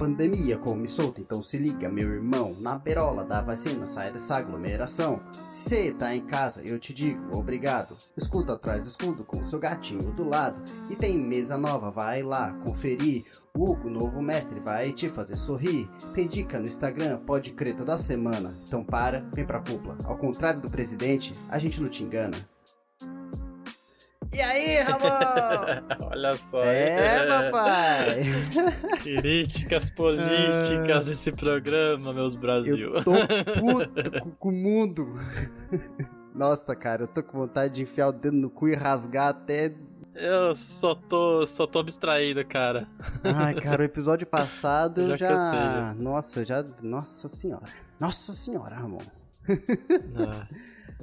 pandemia, come solto, então se liga, meu irmão. Na perola da vacina, sai dessa aglomeração. Cê tá em casa, eu te digo, obrigado. Escuta atrás do escudo com seu gatinho do lado. E tem mesa nova, vai lá conferir. O Hugo, novo mestre, vai te fazer sorrir. Tem dica no Instagram, pode crer toda semana. Então para, vem pra cúpula. Ao contrário do presidente, a gente não te engana. E aí, Ramon? Olha só. É, papai. Críticas políticas desse programa, meus Brasil. Eu tô puto com, com o mundo. Nossa, cara, eu tô com vontade de enfiar o dedo no cu e rasgar até. Eu só tô, só tô abstraído, cara. Ai, cara, o episódio passado eu Já já. cansei, já. Nossa, eu já. Nossa senhora. Nossa senhora, Ramon. Ah,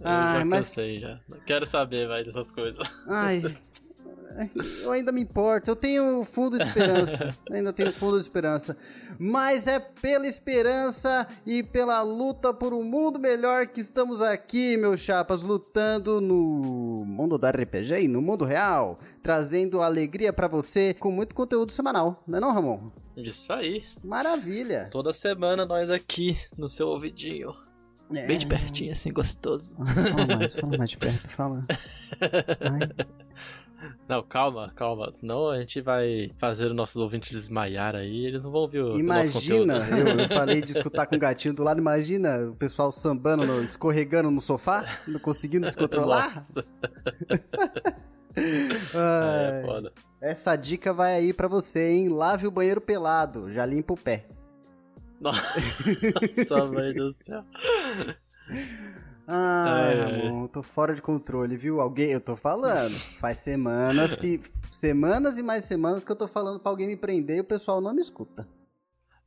Ah, já mas- cansei já. Quero saber, vai, dessas coisas. Ai. Eu ainda me importo, eu tenho fundo de esperança. ainda tenho fundo de esperança. Mas é pela esperança e pela luta por um mundo melhor que estamos aqui, meus chapas, lutando no mundo do RPG e no mundo real, trazendo alegria pra você com muito conteúdo semanal, não é não, Ramon? Isso aí. Maravilha. Toda semana nós aqui no seu ouvidinho. Bem de pertinho, assim, gostoso. Fala mais, fala mais de perto, fala. Ai. Não, calma, calma. Senão a gente vai fazer os nossos ouvintes desmaiar aí. Eles não vão ouvir o, o nosso conteúdo. Imagina, eu, eu falei de escutar com o gatinho do lado, imagina o pessoal sambando, no- escorregando no sofá, não conseguindo se controlar. Nossa, Ai, é foda. essa dica vai aí pra você, hein? Lave o banheiro pelado, já limpa o pé. Nossa, mãe do céu. Ai, Ai. Ramon, tô fora de controle, viu? Alguém, eu tô falando. Faz semanas, se, semanas e mais semanas que eu tô falando pra alguém me prender e o pessoal não me escuta.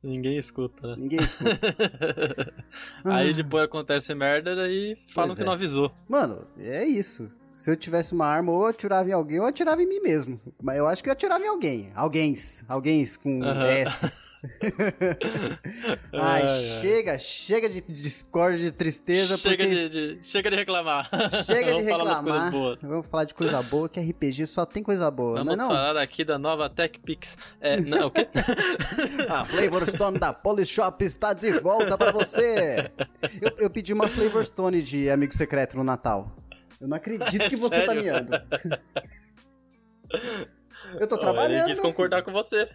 Ninguém escuta, né? Ninguém escuta. Aí depois acontece merda e falam Pois que é. não avisou. Mano, é isso. Se eu tivesse uma arma, ou eu atirava em alguém, ou eu atirava em mim mesmo. Mas eu acho que eu atirava em alguém. Alguéms. Alguéms com Aham. S's. Ai, Ai, chega, chega de discórdia, de tristeza, Chega porque... de, de- chega de reclamar. Chega de Vamos falar das coisas reclamar. boas. Vamos falar de coisa boa, que RPG só tem coisa boa, Vamos não é não? falar aqui da nova TechPix. É, não, o quê? A Flavor Stone da Polishop está de volta pra você! Eu, eu pedi uma Flavor Stone de amigo secreto no Natal. Eu não acredito que você tá miando. Eu tô trabalhando. Ele quis concordar com você.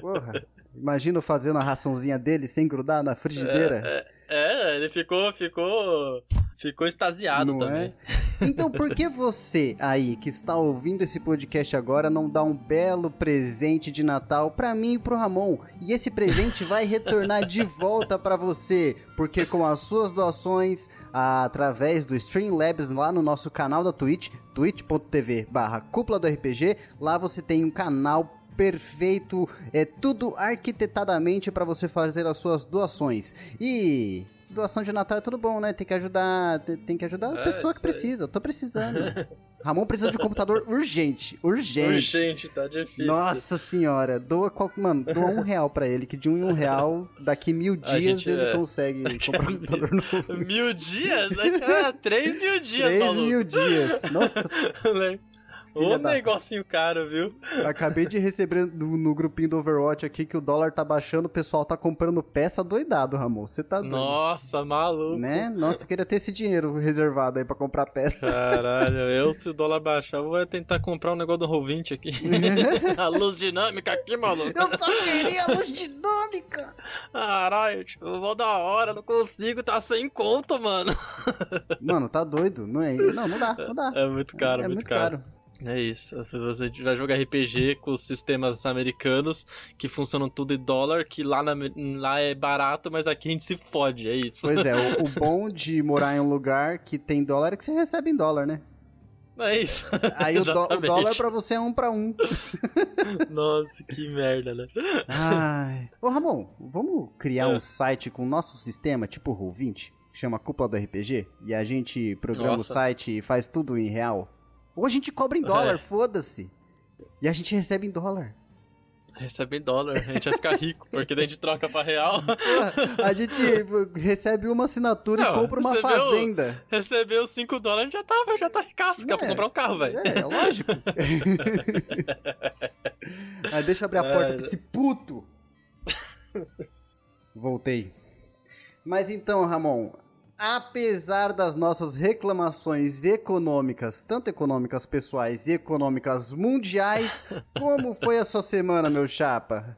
Porra, imagina fazendo a raçãozinha dele sem grudar na frigideira. É, ele ficou, ficou, ficou extasiado não também. é? Então por que você aí que está ouvindo esse podcast agora não dá um belo presente de Natal pra mim e pro Ramon? E esse presente vai retornar de volta pra você, porque com as suas doações através do Streamlabs lá no nosso canal da Twitch, twitch.tv barra cúpula do RPG, lá você tem um canal perfeito, é tudo arquitetadamente para você fazer as suas doações. E doação de Natal é tudo bom, né? Tem que ajudar, tem- que ajudar a É, pessoa que precisa. Eu tô precisando. Ramon precisa de um computador urgente, urgente. Urgente, tá difícil. Nossa senhora, doa qual, mano, doa um real pra ele, que de um em um real, daqui mil dias gente, ele é. consegue comprar um computador novo. Mil dias? Cara? Três mil dias, Três maluco. mil dias. Nossa, Ô da- negocinho caro, viu? acabei de receber no, no grupinho do Overwatch aqui que o dólar tá baixando, o pessoal tá comprando peça doidado, Ramon. Você tá doido. Nossa, maluco. Né? Nossa, eu queria ter esse dinheiro reservado aí pra comprar peça. Caralho, eu se o dólar baixar, eu vou tentar comprar um negócio do Roll20 aqui. A luz dinâmica aqui, maluco. Eu só queria luz dinâmica! Caralho, tipo, eu vou da hora, não consigo, tá sem conto, mano. Mano, tá doido? Não é? Não, não dá, não dá. É muito caro, é muito, caro. É isso. Se você vai jogar RPG com os sistemas americanos que funcionam tudo em dólar, que lá, na- lá é barato, mas aqui a gente se fode, é isso. Pois é, o, o bom de morar em um lugar que tem dólar é que você recebe em dólar, né? É isso. Aí o, dó- o dólar pra você é um pra um. Nossa, que merda, né? Ai. Ô, Ramon, vamos criar É. um site com o nosso sistema, tipo o Roll20, que chama Cúpula do RPG, e a gente programa Nossa. o site e faz tudo em real? Ou a gente cobra em dólar, É. foda-se. E a gente recebe em dólar. Recebe em dólar, a gente vai ficar rico, porque daí a gente troca pra real. A gente recebe uma assinatura e Não, compra uma viu? fazenda. Recebeu 5 dólares, já tá, já tá ricaço, dá pra É. comprar um carro, velho. É, lógico. Aí deixa eu abrir a porta É. pra esse puto. Voltei. Mas então, Ramon, apesar das nossas reclamações econômicas, tanto econômicas pessoais e econômicas mundiais, como foi a sua semana, meu chapa?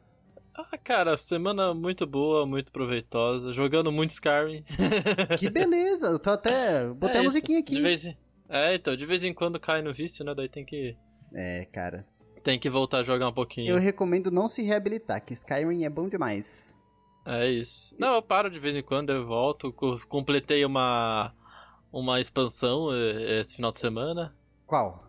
Ah, cara, semana muito boa, muito proveitosa, jogando muito Skyrim. Que beleza, eu tô até. Botei É a musiquinha aqui. De vez em... É, então, de vez em quando cai no vício, né? Daí tem que É, cara. tem que voltar a jogar um pouquinho. Eu recomendo não se reabilitar, que Skyrim é bom demais. É isso. Não, eu paro de vez em quando, eu volto. co- Completei uma uma expansão eh, esse final de semana, Qual?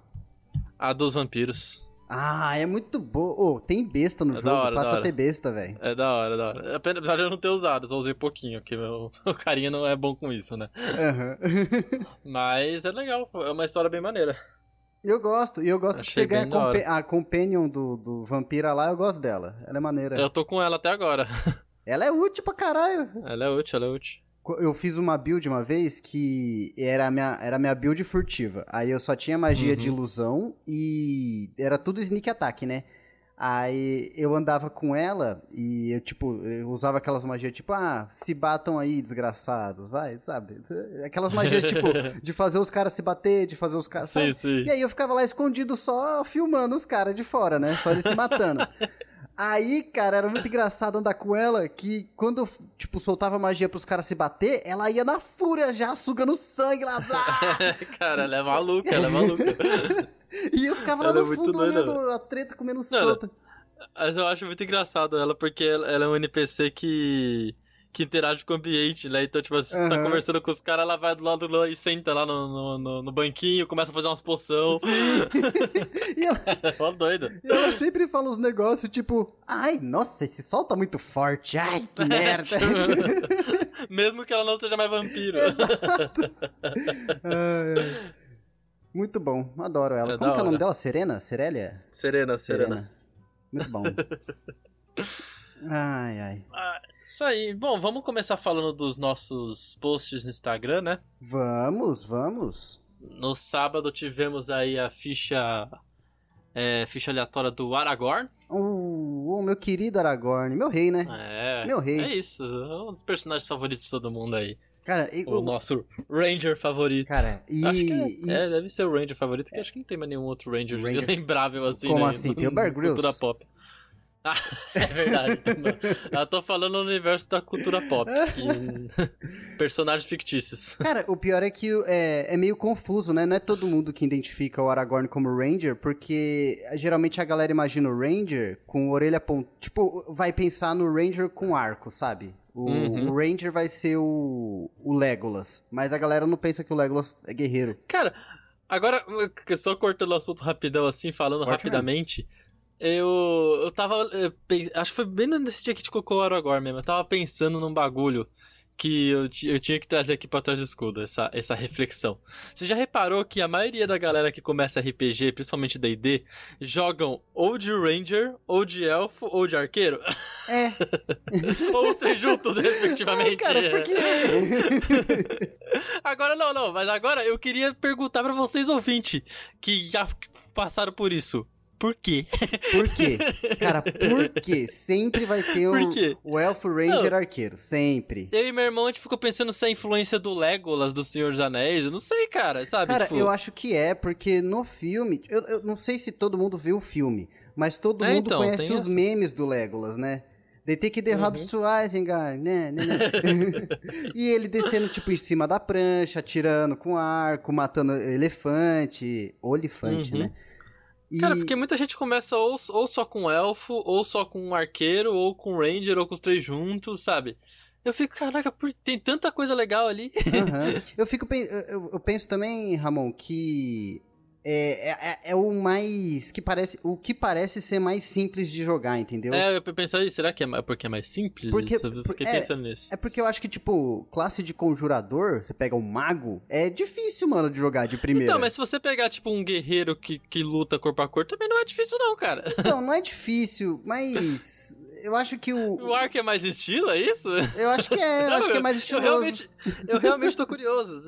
a dos vampiros. Ah, é muito boa. Ô, tem besta no É jogo, hora, passa a ter besta, velho. É da hora, da hora. Apesar de eu não ter usado, só usei pouquinho, porque meu, o carinha não é bom com isso, né? Aham. Mas é legal, é uma história bem maneira. Eu gosto, e eu gosto que Achei você ganha compa- a companion do, do vampira lá, eu gosto dela. Ela é maneira. Eu tô com ela até agora. Ela é útil pra caralho. Ela é útil, ela é útil. Eu fiz uma build uma vez que era a minha, era a minha build furtiva. Aí eu só tinha magia Uhum. de ilusão e era tudo sneak attack, né? Aí eu andava com ela e eu, tipo, eu usava aquelas magias tipo, ah, se batam aí, desgraçados, vai, sabe? Aquelas magias, tipo, de fazer os caras se bater, de fazer os caras. Sim, sim. E aí eu ficava lá escondido só filmando os caras de fora, né? Só eles se matando. Aí, cara, era muito engraçado andar com ela, que quando tipo, soltava magia pros caras se bater, ela ia na fúria já, sugando sangue lá, blá. Cara, ela é maluca, ela é maluca. E eu ficava lá Ela é no muito fundo doida, olhando a treta comendo Não, solta. Mas eu acho muito engraçado ela, porque ela ela é um NPC que. Que interage com o ambiente, né? Então, tipo, você tá Aham. conversando com os caras, ela vai do lado lá e senta lá no, no, no- no banquinho, começa a fazer umas poção. E ela, É uma doida. e ela sempre fala uns negócios tipo, ai, nossa, esse sol tá muito forte, ai, que merda. Mesmo que ela não seja mais vampiro. Ai, ai. Muito bom, adoro ela. É Como que é o nome dela? Serena? Serélia? Serena, serena. Muito bom. Ai, ai. Ah, isso aí. Bom, vamos começar falando dos nossos posts no Instagram, né? Vamos, vamos. No sábado tivemos aí a ficha. é, ficha aleatória do Aragorn. O, o meu querido Aragorn, meu rei, né? É. Meu rei. É isso. É um dos personagens favoritos de todo mundo aí. Cara, e, O nosso Ranger favorito. cara, e, Acho que é, e- é, deve ser o Ranger favorito, que acho que não tem mais nenhum outro Ranger, Ranger. lembrável assim, Como né? assim? Tem o Bear Grylls. Cultura pop. Ah, é verdade. Não. Eu tô falando no universo da cultura pop. e- Personagens fictícios. Cara, o pior é que é, é meio confuso, né? Não é todo mundo que identifica o Aragorn como Ranger, porque geralmente a galera imagina o Ranger com orelha ponta. Tipo, vai pensar no Ranger com arco, sabe? O, Uhum. o Ranger vai ser o, o Legolas. Mas a galera não pensa que o Legolas é guerreiro. Cara, agora, só cortando o assunto rapidão assim, falando Corte rapidamente. Eu, eu tava. eu pe- acho que foi bem nesse dia que te colocou o Aragorn mesmo. Eu tava pensando num bagulho que eu, eu tinha que trazer aqui pra trás do escudo, essa, essa reflexão. Você já reparou que a maioria da galera que começa RPG, principalmente DD, jogam ou de Ranger, ou de Elfo, ou de Arqueiro? É, ou os três juntos, respectivamente. cara, porque. Agora não, não, mas agora eu queria perguntar pra vocês, ouvinte, que já passaram por isso. Por quê? Por quê? Cara, por quê? Sempre vai ter Por o, quê? o Elfo Ranger arqueiro. Sempre. Eu e meu irmão, a gente ficou pensando se é a influência do Legolas, do Senhor dos Anéis, eu não sei, cara, sabe? Cara, tipo, eu acho que é, porque no filme. Eu, eu não sei se todo mundo viu o filme, mas todo É, mundo então, conhece os essa. memes do Legolas, né? They take the Uhum. Hobbs to Isengard, né? né, né. e ele descendo, tipo, em cima da prancha, atirando com arco, matando elefante. Olifante, Uhum. né? E... Cara, porque muita gente começa ou, ou só com elfo, ou só com um arqueiro, ou com ranger, ou com os três juntos, sabe? Eu fico, caraca, por- tem tanta coisa legal ali. Aham. Eu fico eu, eu penso também, Ramon, que é, é, é o mais que parece o que parece ser mais simples de jogar, entendeu? É, eu pensei, "Ih, será que é porque é mais simples? Porque- isso? Eu fiquei é- pensando nisso. É porque eu acho que, tipo, classe de conjurador, você pega um mago, é difícil, mano, de jogar de primeira. Então, mas se você pegar, tipo, um guerreiro que, que luta corpo a corpo, também não é difícil não, cara. Então, não é difícil, mas eu acho que o... O arco é mais estilo, é isso? Eu acho que é, eu acho que é mais Eu estiloso. realmente, eu realmente tô curioso.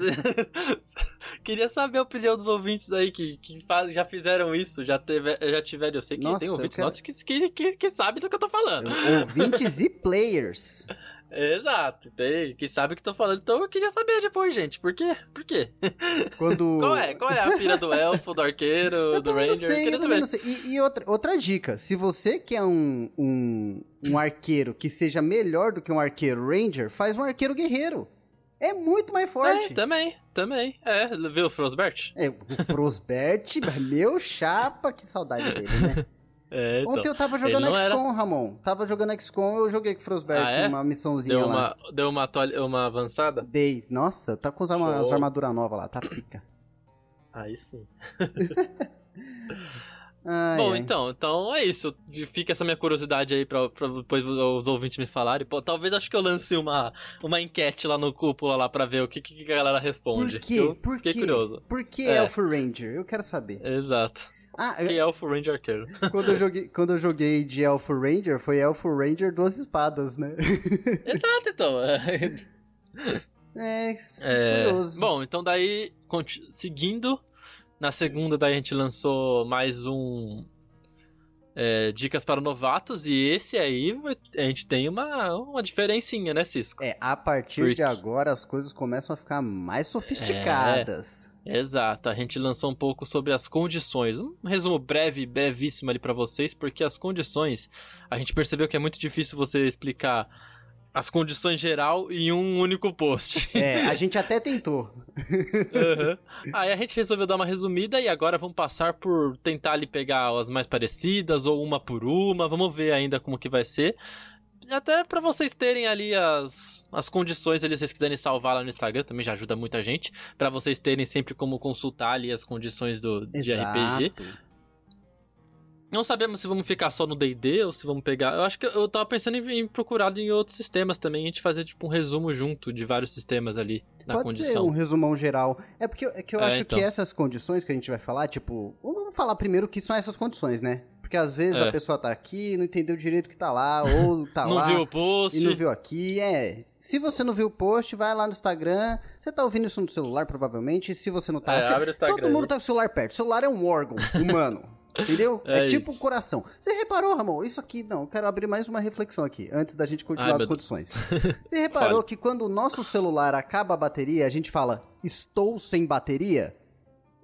queria saber a opinião dos ouvintes aí que, que faz, já fizeram isso, já, teve, já tiveram. Eu sei que Nossa, tem eu ouvintes quero- nossos que, que, que, que sabem do que eu tô falando. Ouvintes e players. Exato, tem, que sabe o que tô falando. Então eu queria saber depois, gente. Por quê? Por quê? Quando... Qual é? Qual é a pira do elfo, do arqueiro, Eu do ranger? não sei, eu não sei. E, e outra, outra dica, se você quer um, um, um arqueiro que seja melhor do que um arqueiro ranger, faz um arqueiro guerreiro. É muito mais É, forte. também, também. É, viu o Frostbert? É, o Frostbert, meu chapa, que saudade dele, né? É, então. Ontem eu tava jogando não era- XCOM, Ramon. Tava jogando XCOM, eu joguei com o Frostbert, Ah, é? uma missãozinha Deu lá. uma, deu uma, tolha- uma avançada? Dei. Nossa, tá com as, arma- as armaduras novas lá, tá pica. Aí sim. Ai, Bom, ai. então, então é isso. Fica essa minha curiosidade aí pra, pra depois os ouvintes me falarem. Pô, talvez acho que eu lance uma, uma enquete lá no cúpula lá pra ver o que, que a galera responde. Por quê? Eu Por fiquei quê? curioso. Por que É. Elfo Ranger? Eu quero saber. Exato. Ah, Que é o Ranger Arqueiro. quando, eu joguei, quando eu joguei de Elfo Ranger, foi Elfo Ranger duas espadas, né? Exato, então. É, É, curioso. bom, então daí, seguindo, na segunda daí a gente lançou mais um é, Dicas para Novatos, e esse aí a gente tem uma, uma diferencinha, né, Cisco? É, a partir Porque- de agora as coisas começam a ficar mais sofisticadas. Exato, a gente lançou um pouco sobre as condições. Um resumo breve, brevíssimo ali pra vocês, porque as condições, a gente percebeu que é muito difícil você explicar as condições geral em um único post. É, a gente até tentou. Aham. Aí a gente resolveu dar uma resumida e agora vamos passar por tentar ali pegar as mais parecidas ou uma por uma. Vamos ver ainda como que vai ser. Até pra vocês terem ali as, as condições, ali, se vocês quiserem salvar lá no Instagram, também já ajuda muita gente. Pra vocês terem sempre como consultar ali as condições do, de RPG. Não sabemos se vamos ficar só no D&D ou se vamos pegar... Eu acho que eu tava pensando em, em procurar em outros sistemas também, a gente fazer tipo um resumo junto de vários sistemas ali na Pode condição. ser um resumão geral. É porque eu- é que eu É, acho então. que essas condições que a gente vai falar, tipo, vamos falar primeiro o que são essas condições, né? Porque às vezes É. a pessoa tá aqui, não entendeu direito o que tá lá, ou tá Não lá viu o post? e não viu aqui, é. Se você não viu o post, vai lá no Instagram. Você tá ouvindo isso no celular, provavelmente. Se você não tá. É, abre o Instagram todo mundo aí. tá com o celular perto. O celular é um órgão humano. Entendeu? É, É tipo o isso. coração. Você reparou, Ramon? Isso aqui, não, eu quero abrir mais uma reflexão aqui, antes da gente continuar Ai, as condições. Você reparou que quando o nosso celular acaba a bateria, a gente fala, estou sem bateria?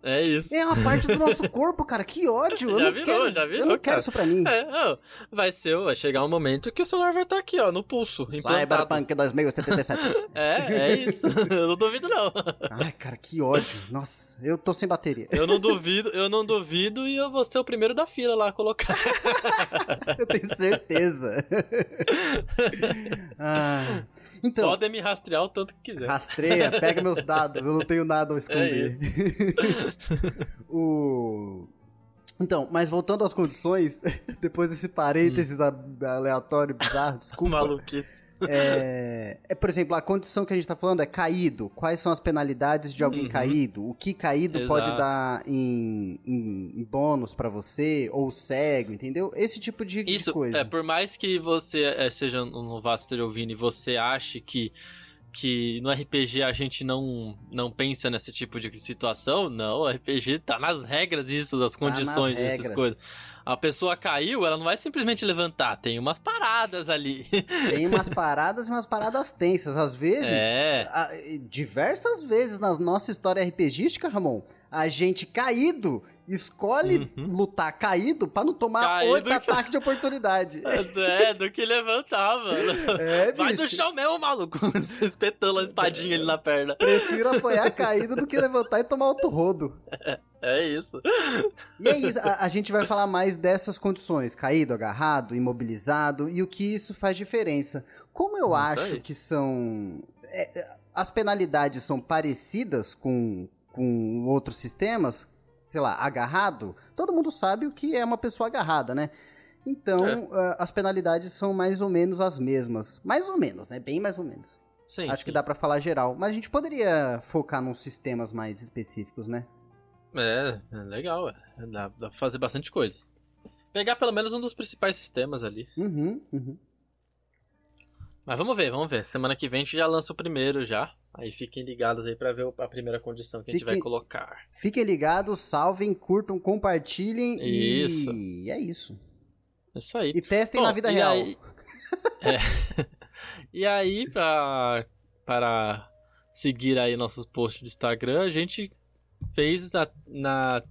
É isso. É uma parte do nosso corpo, cara. Que ódio. Eu Já não virou, quero, já virou, Eu não quero cara. isso pra mim. É, vai ser, vai chegar um momento que o celular vai estar aqui, ó, no pulso. Cyberpunk 2077. É, é isso. eu não duvido não. Ai, cara, que ódio. Nossa, eu tô sem bateria. Eu não duvido, eu não duvido e eu vou ser o primeiro da fila lá a colocar. Eu tenho certeza. ah, então, Podem me rastrear o tanto que quiser. rastreia, pega meus dados. Eu não tenho nada a esconder. É o... Então, mas voltando às condições, depois desse parênteses a- aleatório, bizarro, desculpa. Maluquice. É, é, por exemplo, a condição que a gente tá falando é caído. Quais são as penalidades de alguém Uhum. caído? O que caído Exato. pode dar em, em- em bônus pra você? Ou cego, entendeu? Esse tipo de, de Isso, coisa. é, por mais que você é, seja um esteja ouvindo e você ache que, que no RPG a gente não, não pensa nesse tipo de situação, não, o RPG tá nas regras isso, das Tá nas condições, essas regras. coisas. A pessoa caiu, ela não vai simplesmente levantar, tem umas paradas ali. Tem umas paradas e umas paradas tensas. Às vezes, É. diversas vezes na nossa história RPGística, Ramon, a gente caído escolhe lutar caído pra não tomar Uhum. Caído oito que- de oportunidade. É, do que levantar, mano. É, Vai do chão mesmo, maluco. Espetando a espadinha ali na perna. Prefiro apanhar caído do que levantar e tomar outro rodo. É isso. E é isso, a, a gente vai falar mais dessas condições: caído, agarrado, imobilizado e o que isso faz diferença. Como eu Isso acho aí. que são. é, é, as penalidades são parecidas com, com outros sistemas, sei lá, agarrado, todo mundo sabe o que é uma pessoa agarrada, né? Então, É. ah, as penalidades são mais ou menos as mesmas. Mais ou menos, né? Bem mais ou menos. Sim, Acho sim. que dá pra falar geral. Mas a gente poderia focar nos sistemas mais específicos, né? É, é legal. é. Dá, dá pra fazer bastante coisa. Pegar pelo menos um dos principais sistemas ali. Uhum, uhum. Mas vamos ver, vamos ver. Semana que vem a gente já lança o primeiro já. Aí fiquem ligados aí pra ver a primeira condição que a gente Fiquem- vai colocar. Fiquem ligados, salvem, curtam, compartilhem Isso. e é isso. Isso aí. E testem Bom, na vida e real. Aí, É. E aí, pra, para seguir aí nossos posts do Instagram, a gente fez na. na...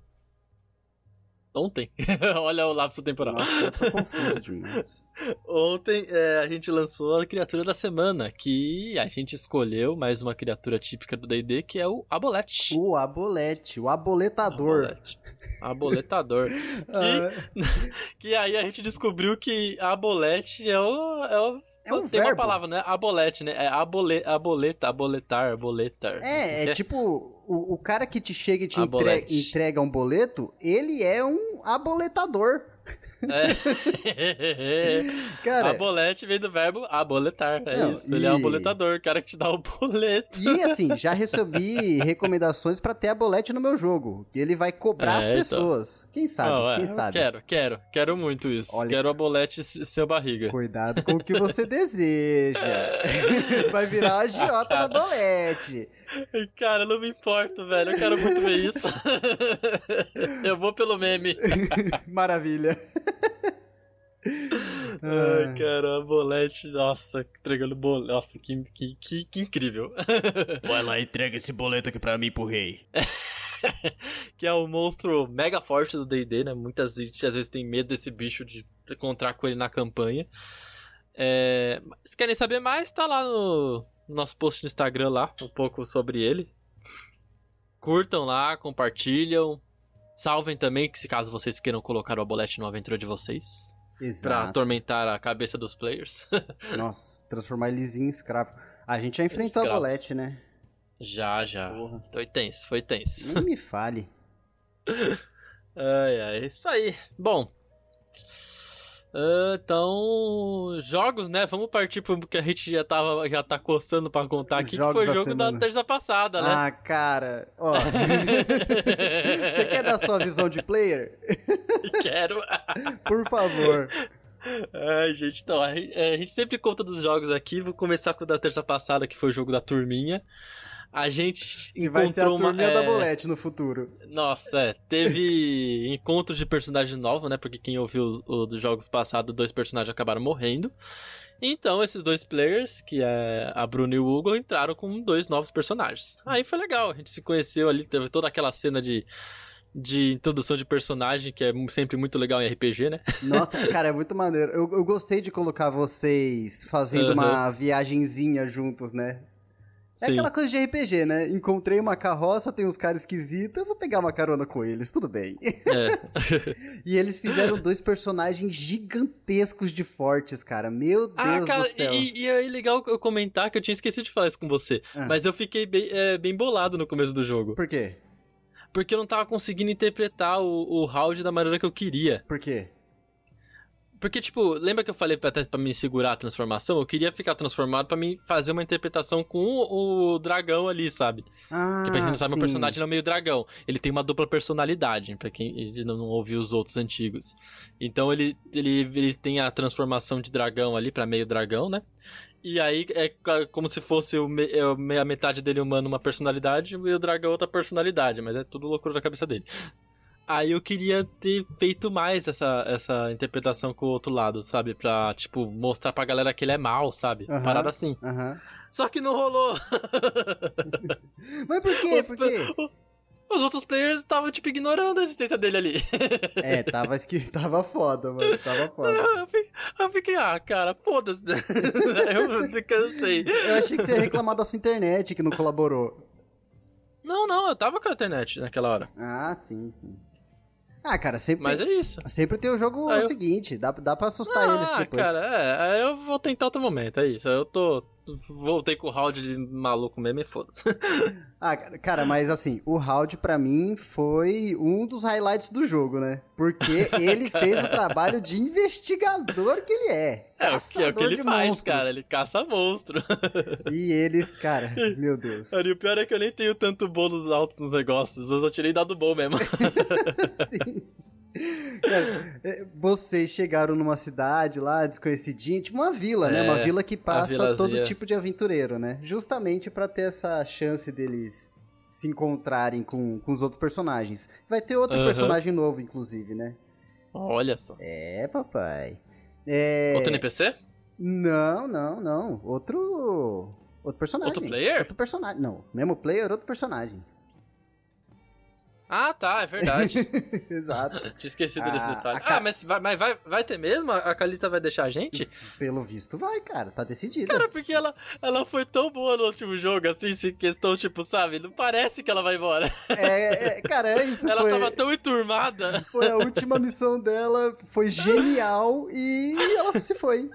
Ontem. Olha o lapso temporal. Nossa, eu tô confuso demais. Ontem é, a gente lançou a criatura da semana, que a gente escolheu mais uma criatura típica do D&D, que é o Abolete. O abolete, o aboletador. Abolete. Aboletador. Ah, Que aí a gente descobriu que abolete é o... É, o, É um tem uma verbo. palavra, né? Abolete, né? É abole, aboleta, aboletar, aboletar. é, é tipo, o, o cara que te chega e te entre- Abolete. entrega um boleto, ele é um aboletador. É. Cara, Abolete vem do verbo aboletar. É Não, isso. Ele é um e- aboletador, o cara que te dá o boleto. E assim, já recebi recomendações pra ter a bolete no meu jogo. E ele vai cobrar É, as então. pessoas. Quem sabe? Não, é, Quem sabe? Quero, quero, quero muito isso. Olha- Quero a bolete s- seu barriga. Cuidado com o que você deseja. Vai virar a agiota da bolete. Cara, eu não me importo, velho. Eu quero muito ver isso. eu vou pelo meme. Maravilha. Ai, cara, a bolete, nossa, entregando boleto. Nossa, que, que, que, que incrível. Vai lá e entrega esse boleto aqui pra mim pro rei. que é o monstro mega forte do D&D, né? Muitas gente às vezes tem medo desse bicho de encontrar com ele na campanha. É... Se querem saber mais, tá lá no no nosso post no Instagram lá, um pouco sobre ele. Curtam lá, compartilham. Salvem também, que se caso vocês queiram colocar o abolete no aventura de vocês. Pra Exato. atormentar a cabeça dos players. Nossa, transformar eles em escravo. A gente já enfrentou a Escravos. bolete, né? já, já. Porra. Foi tenso, foi tenso. Nem me fale. Ai, ai, isso aí. Bom. Ah, então, jogos, né? Vamos partir pro que a gente já, tava, já tá coçando pra contar aqui, Jogos que foi da o jogo da semana. terça passada, né? Ah, cara. Ó. Você quer dar sua visão de player? Quero. Por favor. Ai, gente, então, gente, a gente sempre conta dos jogos aqui. Vou começar com o da terça passada, que foi o jogo da turminha. A gente E vai ser a encontrou uma. turminha da é, bolete no futuro. Nossa, é, teve encontros de personagem novo, né? Porque quem ouviu os, os dos jogos passados, dois personagens acabaram morrendo. Então, esses dois players, que é a Bruno e o Hugo, entraram com dois novos personagens. Aí foi legal, a gente se conheceu ali, teve toda aquela cena de, de introdução de personagem, que é sempre muito legal em RPG, né? Nossa, cara, é muito maneiro. Eu, eu gostei de colocar vocês fazendo uma viagenzinha juntos, né? É Sim. aquela coisa de RPG, né? Encontrei uma carroça, tem uns caras esquisitos, eu vou pegar uma carona com eles, tudo bem. É. E eles fizeram dois personagens gigantescos de fortes, cara. Meu Deus Ah, cara, do céu. e, e aí legal eu comentar que eu tinha esquecido de falar isso com você. Ah. Mas eu fiquei bem, é, bem bolado no começo do jogo. Por quê? Porque eu não tava conseguindo interpretar o, o round da maneira que eu queria. Por quê? Porque, tipo, lembra que eu falei pra, até pra me segurar a transformação? Eu queria ficar transformado pra mim fazer uma interpretação com o, o dragão ali, sabe? Ah, Porque pra quem não sabe, sim. meu personagem não é meio dragão. Ele tem uma dupla personalidade, pra quem não, não ouviu os outros antigos. Então ele, ele, ele tem a transformação de dragão ali pra meio dragão, né? E aí é como se fosse o me- é o me- a metade dele humano uma personalidade e o dragão outra personalidade, mas é tudo loucura da cabeça dele. Aí eu queria ter feito mais essa, essa interpretação com o outro lado, sabe? Pra, tipo, mostrar pra galera que ele é mal, sabe? Aham. Parada assim. Aham. Só que não rolou! Mas por quê? Os Por quê? Os outros players estavam, tipo, ignorando a existência dele ali. É, tava, tava foda, mano. Tava foda. Eu fiquei, eu fiquei, ah, cara, foda-se. eu cansei. Eu achei que você ia reclamar da sua internet que não colaborou. Não, não, eu tava com a internet naquela hora. Ah, sim, sim. Ah, cara, sempre, Mas é isso. sempre tem o jogo Ah, eu- seguinte. Dá, dá pra assustar eles Ah, depois. cara, é, eu vou tentar outro momento, é isso. Eu tô. Voltei com o round de maluco mesmo e foda-se. Ah, cara, mas assim, o round pra mim foi um dos highlights do jogo, né? Porque ele fez o trabalho de investigador que ele é. É, o que, é o que ele faz, monstros. cara. Ele caça monstro. E eles, cara, meu Deus. E o pior é que eu nem tenho tanto bônus altos nos negócios. Eu só tirei dado bom mesmo. Sim. Cara, é, vocês chegaram numa cidade lá, desconhecidinha, tipo uma vila, né? É, Uma vila que passa todo tipo de aventureiro, né? Justamente pra ter essa chance deles se encontrarem com, com os outros personagens. Vai ter outro Aham. personagem novo, inclusive, né? Olha só. É, papai. É... Outro NPC? Não, não, não. Outro. Outro personagem. Outro player? Outro personagem. Não, mesmo player, outro personagem. Ah, tá, é verdade. Exato. Tinha esquecido Ah, desse detalhe. a ca- Ah, mas, vai, mas vai, vai ter mesmo? A Calista vai deixar a gente? Pelo visto, vai, cara. Tá decidido. Cara, porque ela, ela foi tão boa no último jogo, assim, se questão, tipo, sabe? Não parece que ela vai embora. É, é, cara, é isso. ela foi, tava tão enturmada. foi a última missão dela, foi genial e ela se foi.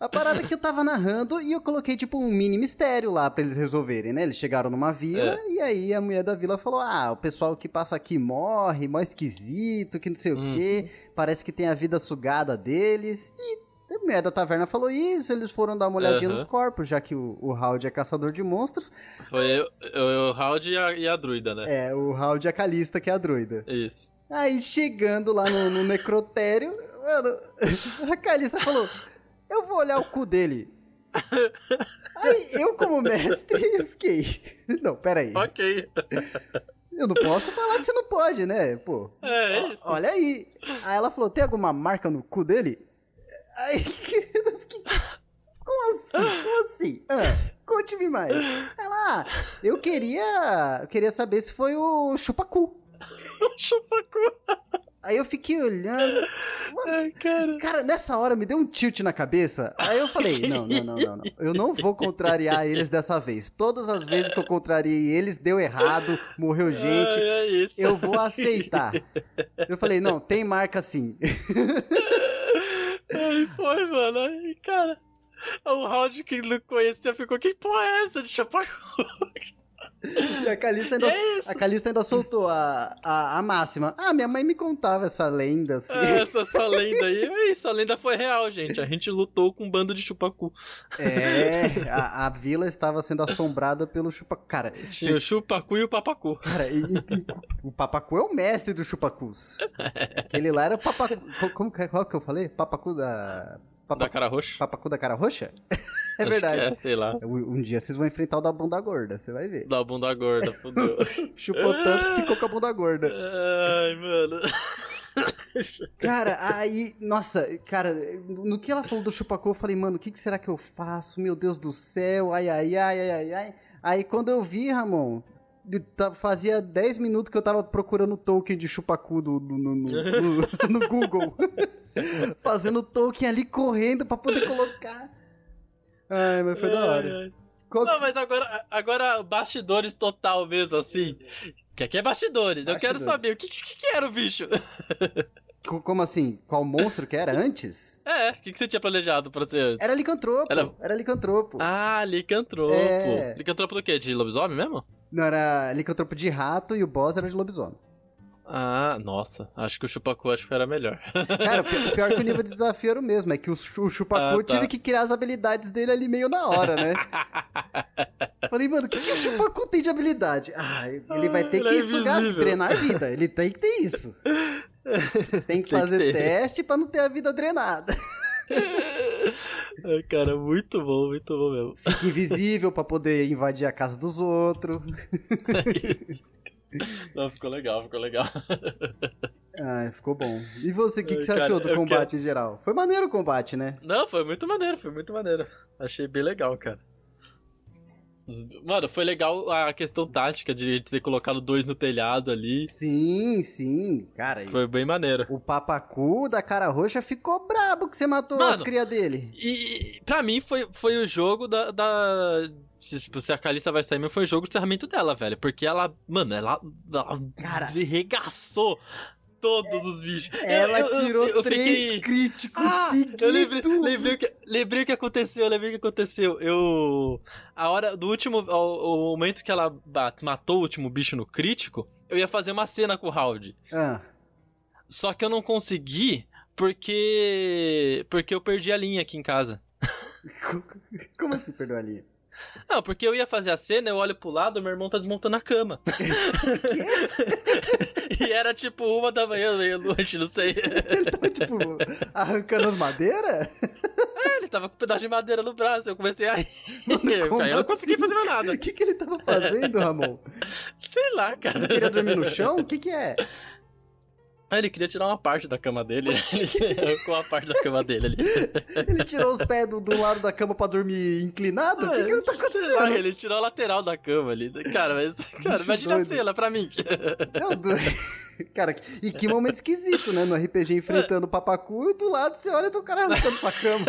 A parada que eu tava narrando e eu coloquei tipo um mini mistério lá pra eles resolverem, né? Eles chegaram numa vila e aí a mulher da vila falou: Ah, o pessoal que passa aqui morre, mó esquisito, que não sei Hum. o quê, parece que tem a vida sugada deles. E a mulher da taverna falou isso, eles foram dar uma olhadinha Aham. nos corpos, já que o, o é caçador de monstros. Foi eu, eu, o Howard e a, e a druida, né? É, o Howard é a Calista, que é a druida. Isso. Aí chegando lá no, no necrotério, mano, a Calista falou: Eu vou olhar o cu dele. Aí eu, como mestre, eu fiquei. Não, peraí. Ok. Eu não posso falar que você não pode, né? Pô. É ó- isso. Olha aí. Aí ela falou: Tem alguma marca no cu dele? Aí eu fiquei. Como assim? Como assim? Ah, Conte-me mais. Ela, ah, eu queria. Eu queria saber se foi o chupacu. Chupacu. Aí eu fiquei olhando. Ai, cara. Cara, nessa hora me deu um tilt na cabeça. Aí eu falei: não, não, não, não, não. Eu não vou contrariar eles dessa vez. Todas as vezes que eu contrariei eles, deu errado, morreu gente. Ai, é isso. Eu vou aceitar. Eu falei: não, tem marca sim. Ai, foi, mano. Ai, cara. O Howard que não conhecia ficou, que porra é essa de chupacu? E a Calista ainda, É a Calista ainda soltou a, a, a máxima. Ah, minha mãe me contava essa lenda assim. É, Essa, essa lenda aí, é isso, a lenda foi real, gente. A gente lutou com um bando de chupacu. É, a, a vila estava sendo assombrada pelo chupacu. Cara, Tinha o chupacu e o papacu. Cara, e- e- o Papacu é o mestre dos chupacus. Aquele lá era o Papacu. co- Como que, qual que eu falei? Papacu da. Papa- Da cara roxa? Papacu da cara roxa? É Acho verdade. É, sei lá. Um, um dia vocês vão enfrentar o da bunda gorda, você vai ver. Da bunda gorda, fudeu. Chupou tanto que ficou com a bunda gorda. Ai, mano. Cara, aí, nossa, cara, no que ela falou do chupacu, eu falei, mano, o que, que será que eu faço? Meu Deus do céu, ai, ai, ai, ai, ai, ai. Aí quando eu vi, Ramon, fazia 10 minutos que eu tava procurando o token de chupacu do, do- no, no- no- no Google. Fazendo o token ali correndo pra poder colocar. Ai, mas foi da hora. Qual- Não, mas agora, agora bastidores total mesmo, assim. Que aqui é bastidores. Eu quero Bastidores. saber o que, que, que era o bicho. co- Como assim? Qual monstro que era antes? É, o que, que você tinha planejado pra ser antes? Era licantropo. Era- Era licantropo. Ah, licantropo. É. Licantropo do quê? De lobisomem mesmo? Não, era licantropo de rato e o boss era de lobisomem. Ah, nossa. Acho que o chupacu acho que era melhor. Cara, o pi- o pior que o nível de desafio era o mesmo, é que o, chu- o Chupacu Ah, tá. tive que criar as habilidades dele ali meio na hora, né? Falei, mano, o que, que o Chupacu tem de habilidade? Ah, ele vai ter Ele que é sugar, drenar a vida. Ele tem que ter isso. Tem que Tem que fazer ter. teste pra não ter a vida drenada. Cara, muito bom, muito bom mesmo. Fica invisível pra poder invadir a casa dos outros. É isso. Não, ficou legal, ficou legal. Ah, ficou bom. E você, o que, que você cara, achou do combate em geral? Foi maneiro o combate, né? Não, foi muito maneiro, foi muito maneiro. Achei bem legal, cara. Mano, foi legal a questão tática de ter colocado dois no telhado ali. Sim, sim. Cara, Foi bem maneiro. o Papacu da cara roxa ficou brabo que você matou Mano, as cria dele. E pra mim foi, foi o jogo da. da... se- Tipo, se a Kalista vai sair, mas foi o jogo do encerramento dela, velho. Porque ela, mano, ela, ela Cara. arregaçou todos os bichos. Ela eu- eu tirou eu três fiquei- críticos Ah, seguidos. eu lembrei, lembrei, o que, lembrei o que aconteceu, lembrei o que aconteceu. Eu. A hora do último. O, o momento que ela matou o último bicho no crítico, eu ia fazer uma cena com o Howard. Ah, Só que eu não consegui porque. Porque eu perdi a linha aqui em casa. como assim perdeu a linha? Não, porque eu ia fazer a cena, eu olho pro lado, meu irmão tá desmontando a cama. e era tipo uma da manhã, meia-noite, não sei. Ele tava, tipo, arrancando as madeiras? É, ele tava com um pedaço de madeira no braço, eu comecei a rir. como Aí eu não assim? consegui fazer mais nada. O que, que ele tava fazendo, Ramon? Sei lá, cara. Queria dormir no chão? O que que é? Ah, ele queria tirar uma parte da cama dele. Ele arrancou a parte da cama dele ali. Ele tirou os pés do, do lado da cama pra dormir inclinado? O que que tá acontecendo? ele tirou a lateral da cama ali. Cara, mas, cara, imagina a doido. cena pra mim. Eu do... Cara, e que momento esquisito, né? No RPG enfrentando o papacu e do lado você olha do cara arrancando pra cama.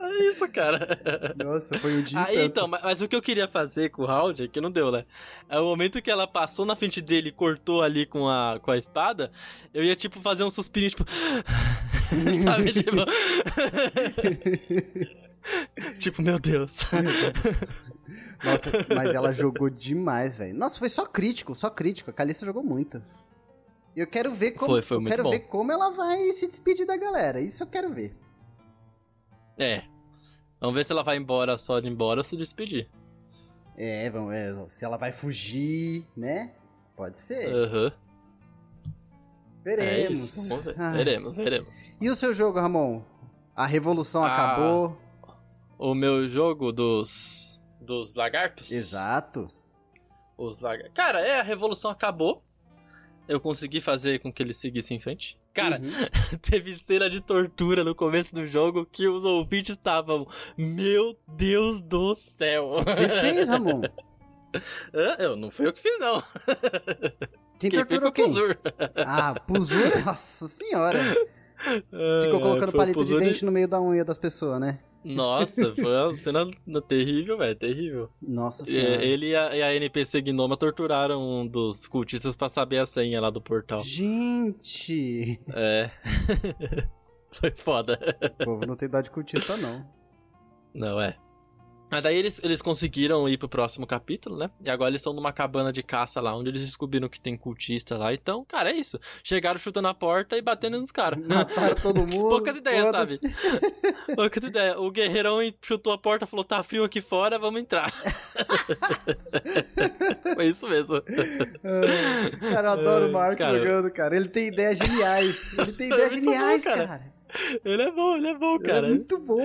É isso, cara. Nossa, foi um dia. Aí, tanto. então, mas, mas o que eu queria fazer com o round, é que não deu, né? É o momento que ela passou na frente dele e cortou ali com a, com a espada, eu ia, tipo, fazer um suspirinho, tipo... Sabe, tipo... tipo, meu Deus. Nossa, mas ela jogou demais, velho. Nossa, foi só crítico, só crítico. A Calista jogou muito. E eu quero ver como. Foi, foi eu quero bom. ver como ela vai se despedir da galera. Isso eu quero ver. É. Vamos ver se ela vai embora só de embora ou se despedir. É, vamos ver. Se ela vai fugir, né? Pode ser. Aham. É Veremos. isso. Vamos ver. Ah. Veremos, veremos. E o seu jogo, Ramon? A revolução Ah. acabou. O meu jogo dos... Dos lagartos? Exato. Os lagar... Cara, é, a revolução acabou. Eu consegui fazer com que eles seguissem em frente. Cara, Uhum. teve cena de tortura no começo do jogo que os ouvintes estavam. Meu Deus do céu! Você fez, Ramon? Hã? eu não fui eu que fiz, não. Quem Quem torturou o quem? Puzur. Ah, Puzur? Nossa senhora. Ficou colocando palito de dente no meio da unha das pessoas, né? Nossa, foi uma cena terrível, velho, terrível. Nossa senhora. ele e a, e a NPC Gnoma torturaram um dos cultistas pra saber a senha lá do portal. Gente! É. Foi foda. O povo não tem dó de cultista, não. Não, é. Mas daí eles, eles conseguiram ir pro próximo capítulo, né? E agora eles estão numa cabana de caça lá, onde eles descobriram que tem cultista lá. Então, cara, é isso. Chegaram chutando a porta e batendo nos caras. Mataram todo mundo. Poucas ideias, sabe? Poucas ideias. O guerreirão chutou a porta falou: tá frio aqui fora, vamos entrar. Foi isso mesmo. Ah, Cara, eu adoro o Marco Cara, jogando, cara. Ele tem ideias geniais. Ele tem É ideias muito bom, geniais, cara. cara. Ele é bom, ele é bom, Ele cara. é muito bom.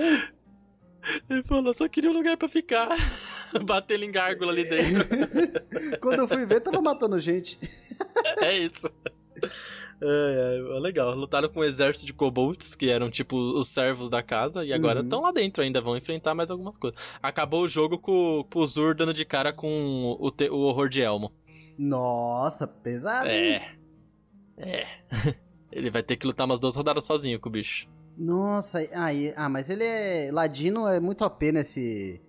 Ele falou: só queria um lugar pra ficar. Bater em gárgula ali dentro. Quando eu fui ver, tava matando gente. É isso. É, é, legal. Lutaram com um exército de kobolds, que eram tipo os servos da casa, e agora Uhum. estão lá dentro ainda, vão enfrentar mais algumas coisas. Acabou o jogo com, com o Zur dando de cara com o, te- o horror de Elmo. Nossa, pesado. É. É. Ele vai ter que lutar umas duas rodadas sozinho com o bicho. Nossa, aí, ah, mas ele é. Ladino é muito OP nesse,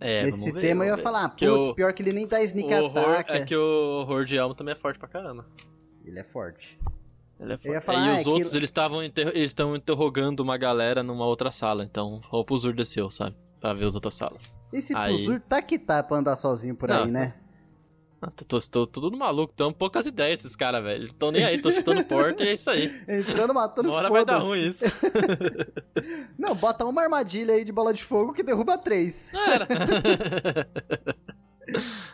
É, nesse vamos ver, sistema. eu ia falar, putz, o- pior que ele nem dá sneak o horror, attack. é que o horror de Elmo também é forte pra caramba. Ele é forte. Ele é forte. falar, e ah, os é que- outros, eles estavam inter... estão interrogando uma galera numa outra sala. Então, o Puzur desceu, sabe? Pra ver as outras salas. Esse Aí- Puzur tá que tá pra andar sozinho por Não, aí, né? Tô, tô, tô tudo maluco, tão poucas ideias esses caras, velho. Tão nem aí, tô chutando porta e é isso aí. Entrando, matando Uma hora vai dar ruim isso. Não, bota uma armadilha aí de bola de fogo que derruba três. Era.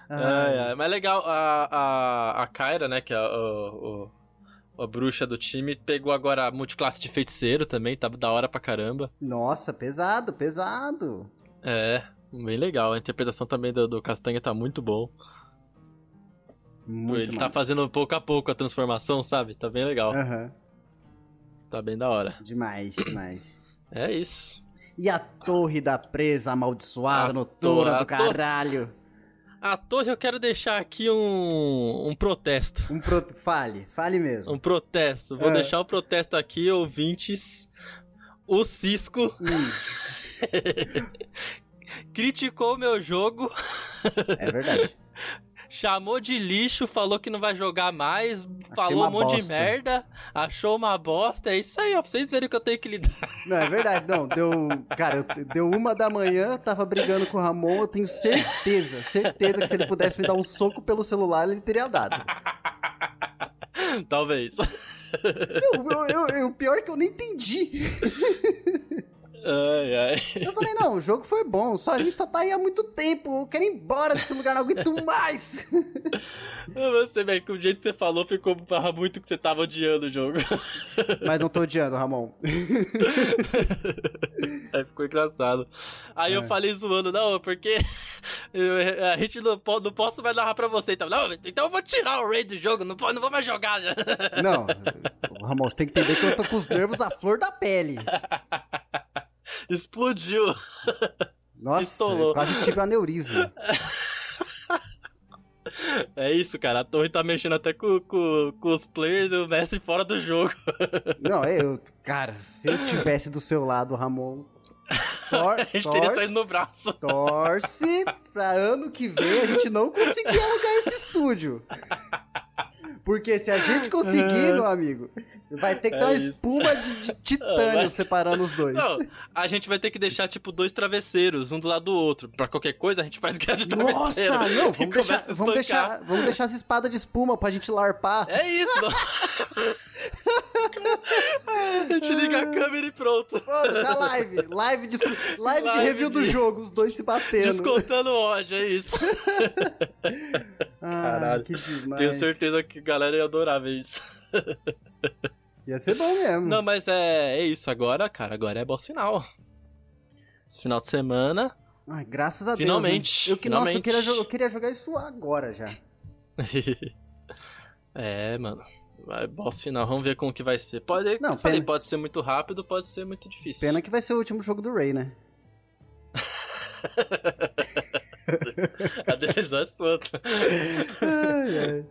Ah, Ai, ai. Mas legal, a, a, a Kyra, né, que é a, o- o- a bruxa do time, pegou agora a multiclasse de feiticeiro também, tá da hora pra caramba. Nossa, pesado, pesado. É, bem legal. A interpretação também do, do Castanha tá muito bom. Muito Ele tá fazendo pouco a pouco a transformação, sabe? Tá bem legal. Aham, Tá bem da hora. demais, demais. É isso. E a torre da presa amaldiçoada A noturna do caralho. A torre eu quero deixar aqui um, um protesto. Um pro... Fale, fale mesmo. Um protesto. Vou É. deixar o protesto aqui, ouvintes. O Cisco Hum, criticou meu jogo, é verdade. chamou de lixo, falou que não vai jogar mais, falou uma um monte de bosta. merda, achou uma bosta. É isso aí, ó, pra vocês verem que eu tenho que lidar. Não, é verdade, não. Deu. Cara, eu- deu uma da manhã, tava brigando com o Ramon. Eu tenho certeza, certeza que se ele pudesse me dar um soco pelo celular, ele teria dado. Talvez. Eu, eu, eu- eu- o pior é que eu nem entendi. Ai, ai. Eu falei, não, o jogo foi bom, só a gente só tá aí há muito tempo. Eu quero ir embora desse lugar, não aguento mais. Você, velho, que o jeito que você falou ficou muito que você tava odiando o jogo. Mas não tô odiando, Ramon. Aí ficou engraçado. Aí eu É. falei zoando, não, porque eu- a gente não, não posso mais narrar pra você. Então, não, então eu vou tirar o Ray do jogo, não, não vou mais jogar já. Não, Ramon, você tem que entender que eu tô com os nervos à flor da pele. Explodiu. Nossa, quase tive aneurisma. É isso, cara. A torre tá mexendo até com, com, com os players e o mestre fora do jogo. Não, é, eu. Cara, se eu tivesse do seu lado, Ramon. Tor, A gente tor- teria saído no braço. torce pra ano que vem a gente não conseguir alugar esse estúdio. Porque se a gente conseguir, meu amigo, vai ter que ter É uma isso. espuma de, de titânio Vai. separando os dois. Não, a gente vai ter que deixar, tipo, dois travesseiros, um do lado do outro. Pra qualquer coisa, a gente faz guerra de travesseiro. Nossa, não, vamos deixar, vamos, deixar, vamos deixar as espadas de espuma pra gente larpar. É isso, não. A gente liga a câmera e pronto. Foda-se, a live. Live, live, de Live review do de- jogo, os dois se batendo. Descontando ódio, é isso. Ah, Caralho. que demais. Tenho certeza que a galera ia adorar ver isso. Ia ser bom mesmo. Não, mas é, é isso. Agora, cara, agora é boss final. Final de semana. Ai, graças a Finalmente, Deus. né? Eu, que, nossa, eu finalmente. queria, eu queria jogar isso agora já. é, mano. Vai, boss final. Vamos ver como que vai ser. Pode, Não, falei, pode ser muito rápido, pode ser muito difícil. Pena que vai ser o último jogo do Ray, né? A decisão é sua. Ai, ai.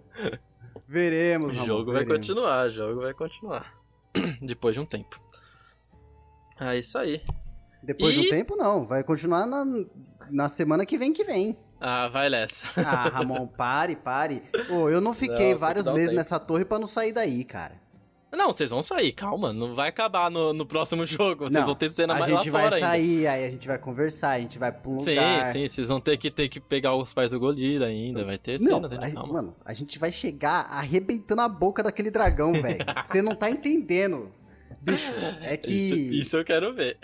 Veremos, O jogo vai veremos. continuar, o jogo vai continuar. Depois de um tempo. É isso aí. Depois de E- um tempo, não. Vai continuar na, na semana que vem que vem. Ah, vai nessa. Ah, Ramon, pare, pare. Ô, eu não fiquei que vários meses tempo. nessa torre pra não sair daí, cara. Não, vocês vão sair, calma. Não vai acabar no, no próximo jogo. Vocês não, vão ter cena a mais lá gente vai fora ainda. sair, aí a gente vai conversar, a gente vai pra um Sim, lugar. sim, vocês vão ter que, ter que pegar os pais do Golira ainda. Vai ter Não, cena, a, ainda, calma. mano, a gente vai chegar arrebentando a boca daquele dragão, velho. Você não tá entendendo. Bicho, é que Isso, isso eu quero ver.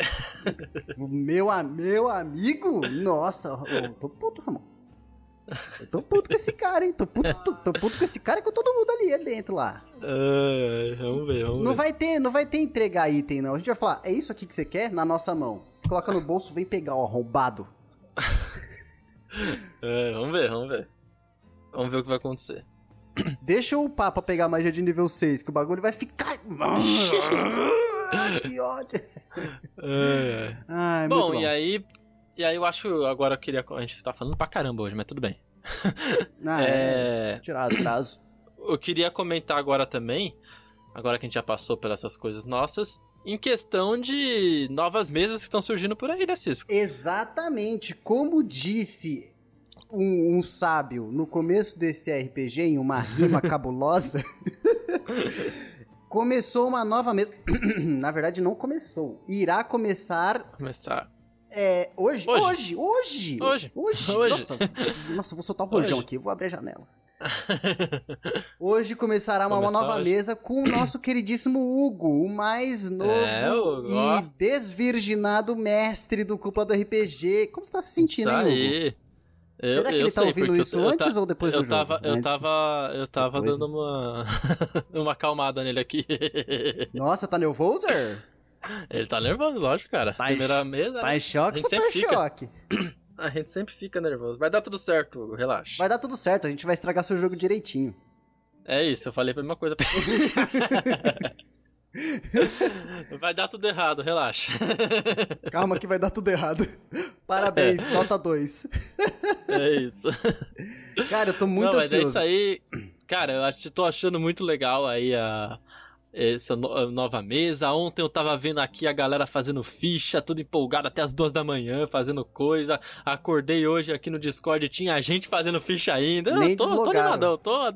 o meu, meu amigo, nossa, eu tô puto, Ramon. Eu tô puto com esse cara, hein? Tô puto, tô, tô puto com esse cara e com todo mundo ali dentro lá. Ah, vamos ver, vamos Não ver. vai ter, não vai ter entregar item, não. A gente vai falar, é isso aqui que você quer? Na nossa mão. Coloca no bolso, vem pegar, ó, arrombado. É, vamos ver, vamos ver. Vamos ver o que vai acontecer. Deixa o Papa pegar magia de nível 6, que o bagulho vai ficar. Ai, que ódio. É. Ai, Bom, muito e aí. E aí eu acho. Agora eu queria. A gente tá falando pra caramba hoje, mas tudo bem. Ah, é. É. Tirar atraso. Eu queria comentar agora também. Agora que a gente já passou pelas essas coisas nossas. Em questão de novas mesas que estão surgindo por aí, né, Cisco? Exatamente. Como disse um, um sábio no começo desse RPG, em uma rima cabulosa. começou uma nova mesa. Na verdade, não começou. Irá começar Começar. é, hoje. Hoje. Hoje. Hoje. Hoje. Hoje. Hoje. Nossa, nossa, vou soltar o rojão aqui. Vou abrir a janela. Hoje começará uma, Começar nova hoje. mesa com o nosso queridíssimo Hugo, o mais novo É, Hugo, ó. e desvirginado mestre do Cúpula do RPG. Como você tá se sentindo, Isso hein, Hugo? Eu, Será que eu ele tá sei, ouvindo isso eu, eu antes ta- ou depois eu do tava, jogo? Eu Antes? tava, eu tava Depois, dando uma, uma acalmada nele aqui. Nossa, tá nervoso? Ele tá nervoso, lógico, cara. Tá Primeira mesa, Tá né? em choque, super sempre fica. choque. a gente sempre fica nervoso. Vai dar tudo certo, Hugo, relaxa. Vai dar tudo certo, a gente vai estragar seu jogo direitinho. É isso, eu falei a mesma coisa pra Vai dar tudo errado, relaxa. Calma que vai dar tudo errado. Parabéns, nota 2. É isso. Cara, eu tô muito Não, mas é ansioso. isso aí. Cara, eu tô achando muito legal aí a essa nova mesa. Ontem eu tava vendo aqui a galera fazendo ficha, tudo empolgado até as duas da manhã, fazendo coisa. Acordei hoje aqui no Discord, tinha gente fazendo ficha ainda. Eu Nem tô, tô deslogaram. animadão, tô,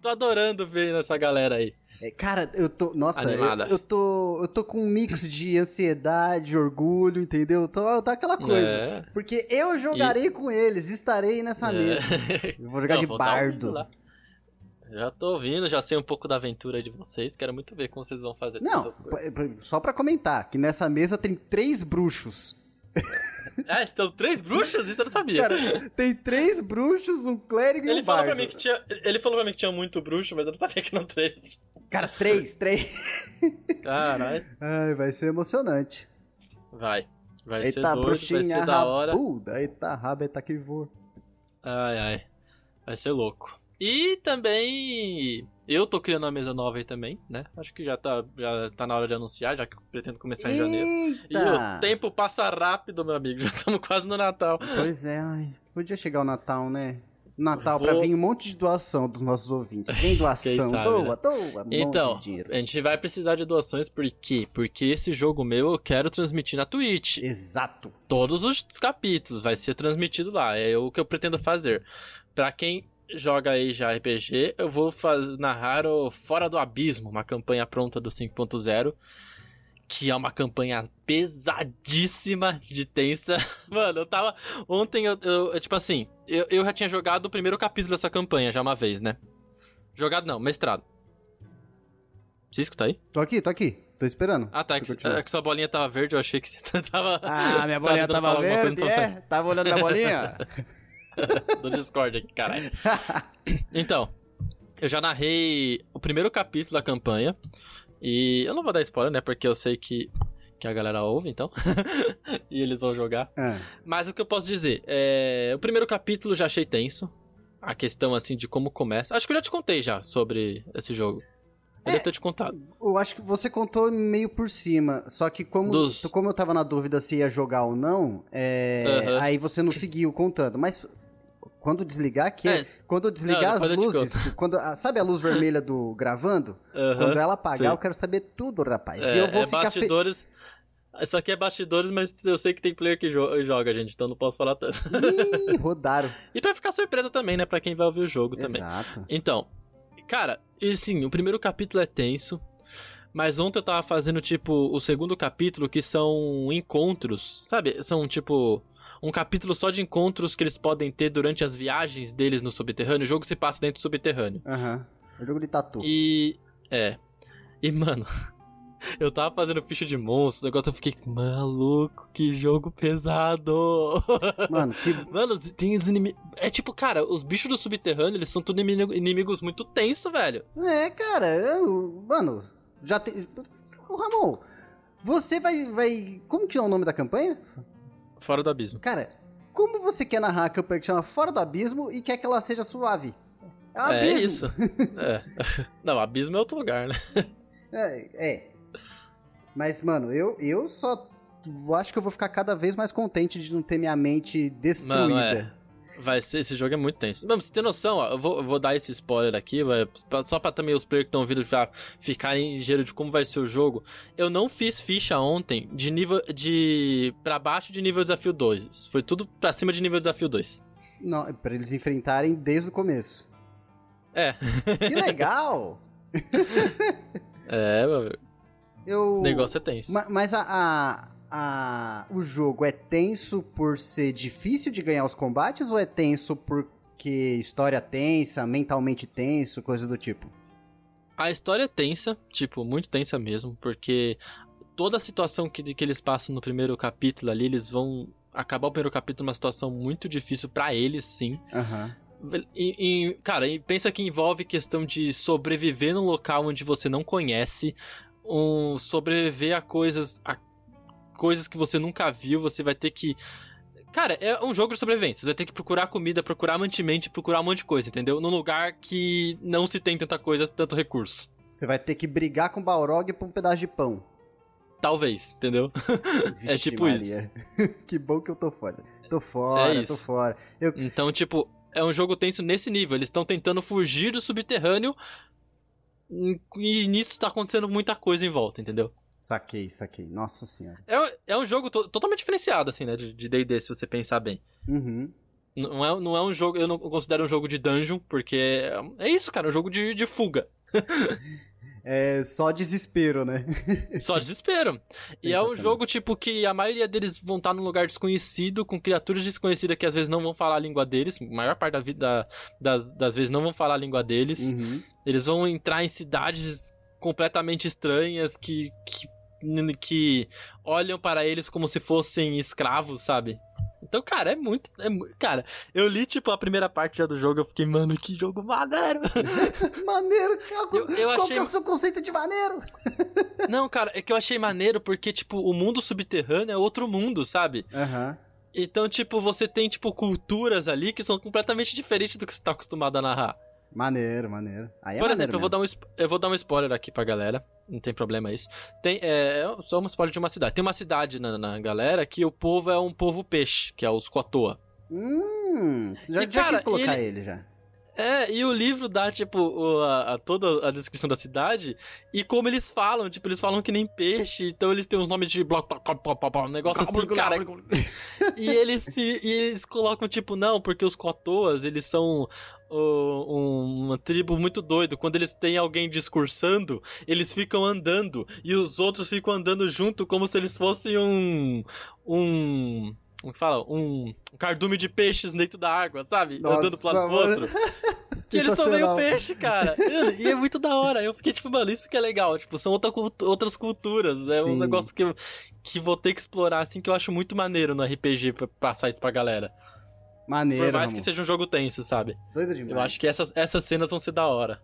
tô adorando ver essa galera aí. É, Cara, eu tô. Nossa, eu, Animada. eu tô. Eu tô com um mix de ansiedade, orgulho, entendeu? Tô, tá aquela coisa. É. Porque eu jogarei com eles, estarei nessa mesa. É. Eu vou jogar Não, de vou bardo. Já tô ouvindo, já sei um pouco da aventura de vocês. Quero muito ver como vocês vão fazer Não, essas coisas. só pra comentar, que nessa mesa tem três bruxos. É, então três bruxos? Isso eu não sabia. Cara, tem três bruxos, um clérigo e ele um falou bardo. pra mim que tinha. Ele falou pra mim que tinha muito bruxo, mas eu não sabia que eram três. Cara, três, três. Caralho. Ai, vai ser emocionante. Vai. Vai Eita, ser doido, vai ser da hora. rabuda. Eita, raba, eita que voa. Ai, ai. Vai ser louco. E também. Eu tô criando uma mesa nova aí também, né? Acho que já tá, já tá na hora de anunciar, já que eu pretendo começar em janeiro. E o tempo passa rápido, meu amigo. Já estamos quase no Natal. Pois é, ai. Podia chegar o Natal, né? Natal pra Vou- vir um monte de doação dos nossos ouvintes. Vem doação, sabe, doa, né? doa. Então, a gente vai precisar de doações por quê? Porque esse jogo meu eu quero transmitir na Twitch. Exato. Todos os capítulos vai ser transmitido lá. É o que eu pretendo fazer. Pra quem joga aí já RPG, eu vou narrar o Fora do Abismo, uma campanha pronta do 5.0. Que é uma campanha pesadíssima de tensa. Mano, eu tava. Ontem eu. eu- tipo assim, eu, eu já tinha jogado o primeiro capítulo dessa campanha já uma vez, né? Jogado não, mestrado. Cisco tá aí? Tô aqui, tô aqui. Tô esperando. Ah, tá. É que, é que sua bolinha tava verde, eu achei que você tava. Ah, minha bolinha tava coisa, verde, não tava é? Tava olhando minha bolinha? do Discord aqui, caralho. Então, eu já narrei o primeiro capítulo da campanha. E eu não vou dar spoiler, né? Porque eu sei que, que a galera ouve, então. e eles vão jogar. Ah, Mas o que eu posso dizer? É, o primeiro capítulo já achei tenso. A questão, assim, de como começa. Acho que eu já te contei já sobre esse jogo. Eu É. devo ter te contado. eu acho que você contou meio por cima. Só que como, Dos- como eu tava na dúvida se ia jogar ou não, é, Aham. aí você não seguiu contando. Mas quando desligar, que é, quando desligar Não, as luzes, quando, sabe a luz vermelha do gravando? Aham, Quando ela apagar, sei. eu quero saber tudo, rapaz. É, e eu vou é ficar bastidores. Isso aqui é bastidores, mas eu sei que tem player que jo- joga, gente, então não posso falar tanto. Ih, rodaram. E pra ficar surpresa também, né? Pra quem vai ouvir o jogo também. Exato. Então, cara, e sim, o primeiro capítulo é tenso. Mas ontem eu tava fazendo, tipo, o segundo capítulo, que são encontros, sabe? São, tipo, um capítulo só de encontros que eles podem ter durante as viagens deles no subterrâneo. O jogo se passa dentro do subterrâneo. Aham. É jogo de tatu. E. É. E, mano. Eu tava fazendo ficha de monstro, agora eu fiquei, maluco, que jogo pesado! Mano, que Mano, tem os inimigos. É tipo, cara, os bichos do subterrâneo, eles são tudo inimigo- inimigos muito tensos, velho. É, cara, eu, mano, já tem. Ramon, você vai, vai. Como que é o nome da campanha? Fora do abismo. Cara, como você quer narrar a campanha que chama Fora do Abismo e quer que ela seja suave? É um É isso. é. Não, abismo é outro lugar, né? É, é. Mas, mano, eu, eu só acho que eu vou ficar cada vez mais contente de não ter minha mente destruída. Mano, é. Vai ser, esse jogo é muito tenso. Mano, você ter noção, ó, eu vou, eu vou dar esse spoiler aqui, vai, pra- só pra também os players que estão ouvindo já ficarem ligeiros de como vai ser o jogo. Eu não fiz ficha ontem de nível de. pra baixo de nível desafio 2. Foi tudo pra cima de nível desafio 2. Não, é pra eles enfrentarem desde o começo. É. Que legal! É, meu, Eu... o negócio é tenso. Ma- Mas a, a, a- o jogo é tenso por ser difícil de ganhar os combates ou é tenso porque história tensa, mentalmente tenso, coisa do tipo? A história é tensa, tipo, muito tensa mesmo, porque toda a situação que, que eles passam no primeiro capítulo ali, eles vão acabar o primeiro capítulo numa situação muito difícil pra eles, sim. Aham. E, e, cara, e pensa que envolve questão de sobreviver num local onde você não conhece, um, sobreviver a coisas, a coisas que você nunca viu, você vai ter que. Cara, é um jogo de sobrevivência. Você vai ter que procurar comida, procurar mantimento, procurar um monte de coisa, entendeu? Num lugar que não se tem tanta coisa, tanto recurso. Você vai ter que brigar com o Balrog por um pedaço de pão. Talvez, entendeu? É Vixe, tipo Maria. que bom que eu tô fora. Tô fora, É tô isso. fora. Eu, Então, tipo, é um jogo tenso nesse nível. Eles estão tentando fugir do subterrâneo e nisso tá acontecendo muita coisa em volta, entendeu? Saquei, saquei. Nossa senhora. É, é um jogo to- totalmente diferenciado, assim, né? De D&D, se você pensar bem. Uhum. Não é, não é um jogo... Eu não considero um jogo de dungeon, porque é, é isso, cara. É um jogo de, de fuga. É só desespero, né? Só desespero. e é um jogo, tipo, que a maioria deles vão estar num lugar desconhecido, com criaturas desconhecidas que às vezes não vão falar a língua deles. A maior parte da vida, das, das vezes não vão falar a língua deles. Uhum. Eles vão entrar em cidades completamente estranhas que, que que olham para eles como se fossem escravos, sabe? Então, cara, é muito, é muito. Cara, eu li, tipo, a primeira parte já do jogo, eu fiquei, mano, que jogo maneiro! maneiro, qual, Eu- eu qual achei- que é o seu conceito de maneiro? Não, cara, é que eu achei maneiro porque, tipo, o mundo subterrâneo é outro mundo, sabe? Aham. Então, tipo, você tem, tipo, culturas ali que são completamente diferentes do que você tá acostumado a narrar. Maneiro, maneiro. Aí é Por maneiro exemplo, eu vou, dar um, eu vou dar um spoiler aqui pra galera. Não tem problema isso. Tem, é, é só um spoiler de uma cidade. Tem uma cidade na, na galera que o povo é um povo peixe, que é os Kotoa. Hum, já, E, já cara, quis colocar ele- ele, já. É, e o livro dá, tipo, o- a, a- toda a descrição da cidade e como eles falam. Tipo, eles falam que nem peixe, então eles têm uns nomes de bloco, um negócio assim, cara. E eles, se, e eles colocam, tipo, não, porque os Kotoas, eles são um- uma tribo muito doido. Quando eles têm alguém discursando, eles ficam andando. E os outros ficam andando junto como se eles fossem um. Um. Como que fala? Um, um cardume de peixes dentro da água, sabe? Nossa, andando pro lado pro mano. outro. E eles são meio peixe, cara. E é muito da hora. Eu fiquei tipo, mano, isso que é legal. Tipo, são outra outras culturas. É Sim. um negócio que, que vou ter que explorar, assim, que eu acho muito maneiro no RPG pra passar isso pra galera. Maneiro, Por mais Ramon. que seja um jogo tenso, sabe? Doido demais. Eu acho que essas, essas cenas vão ser da hora.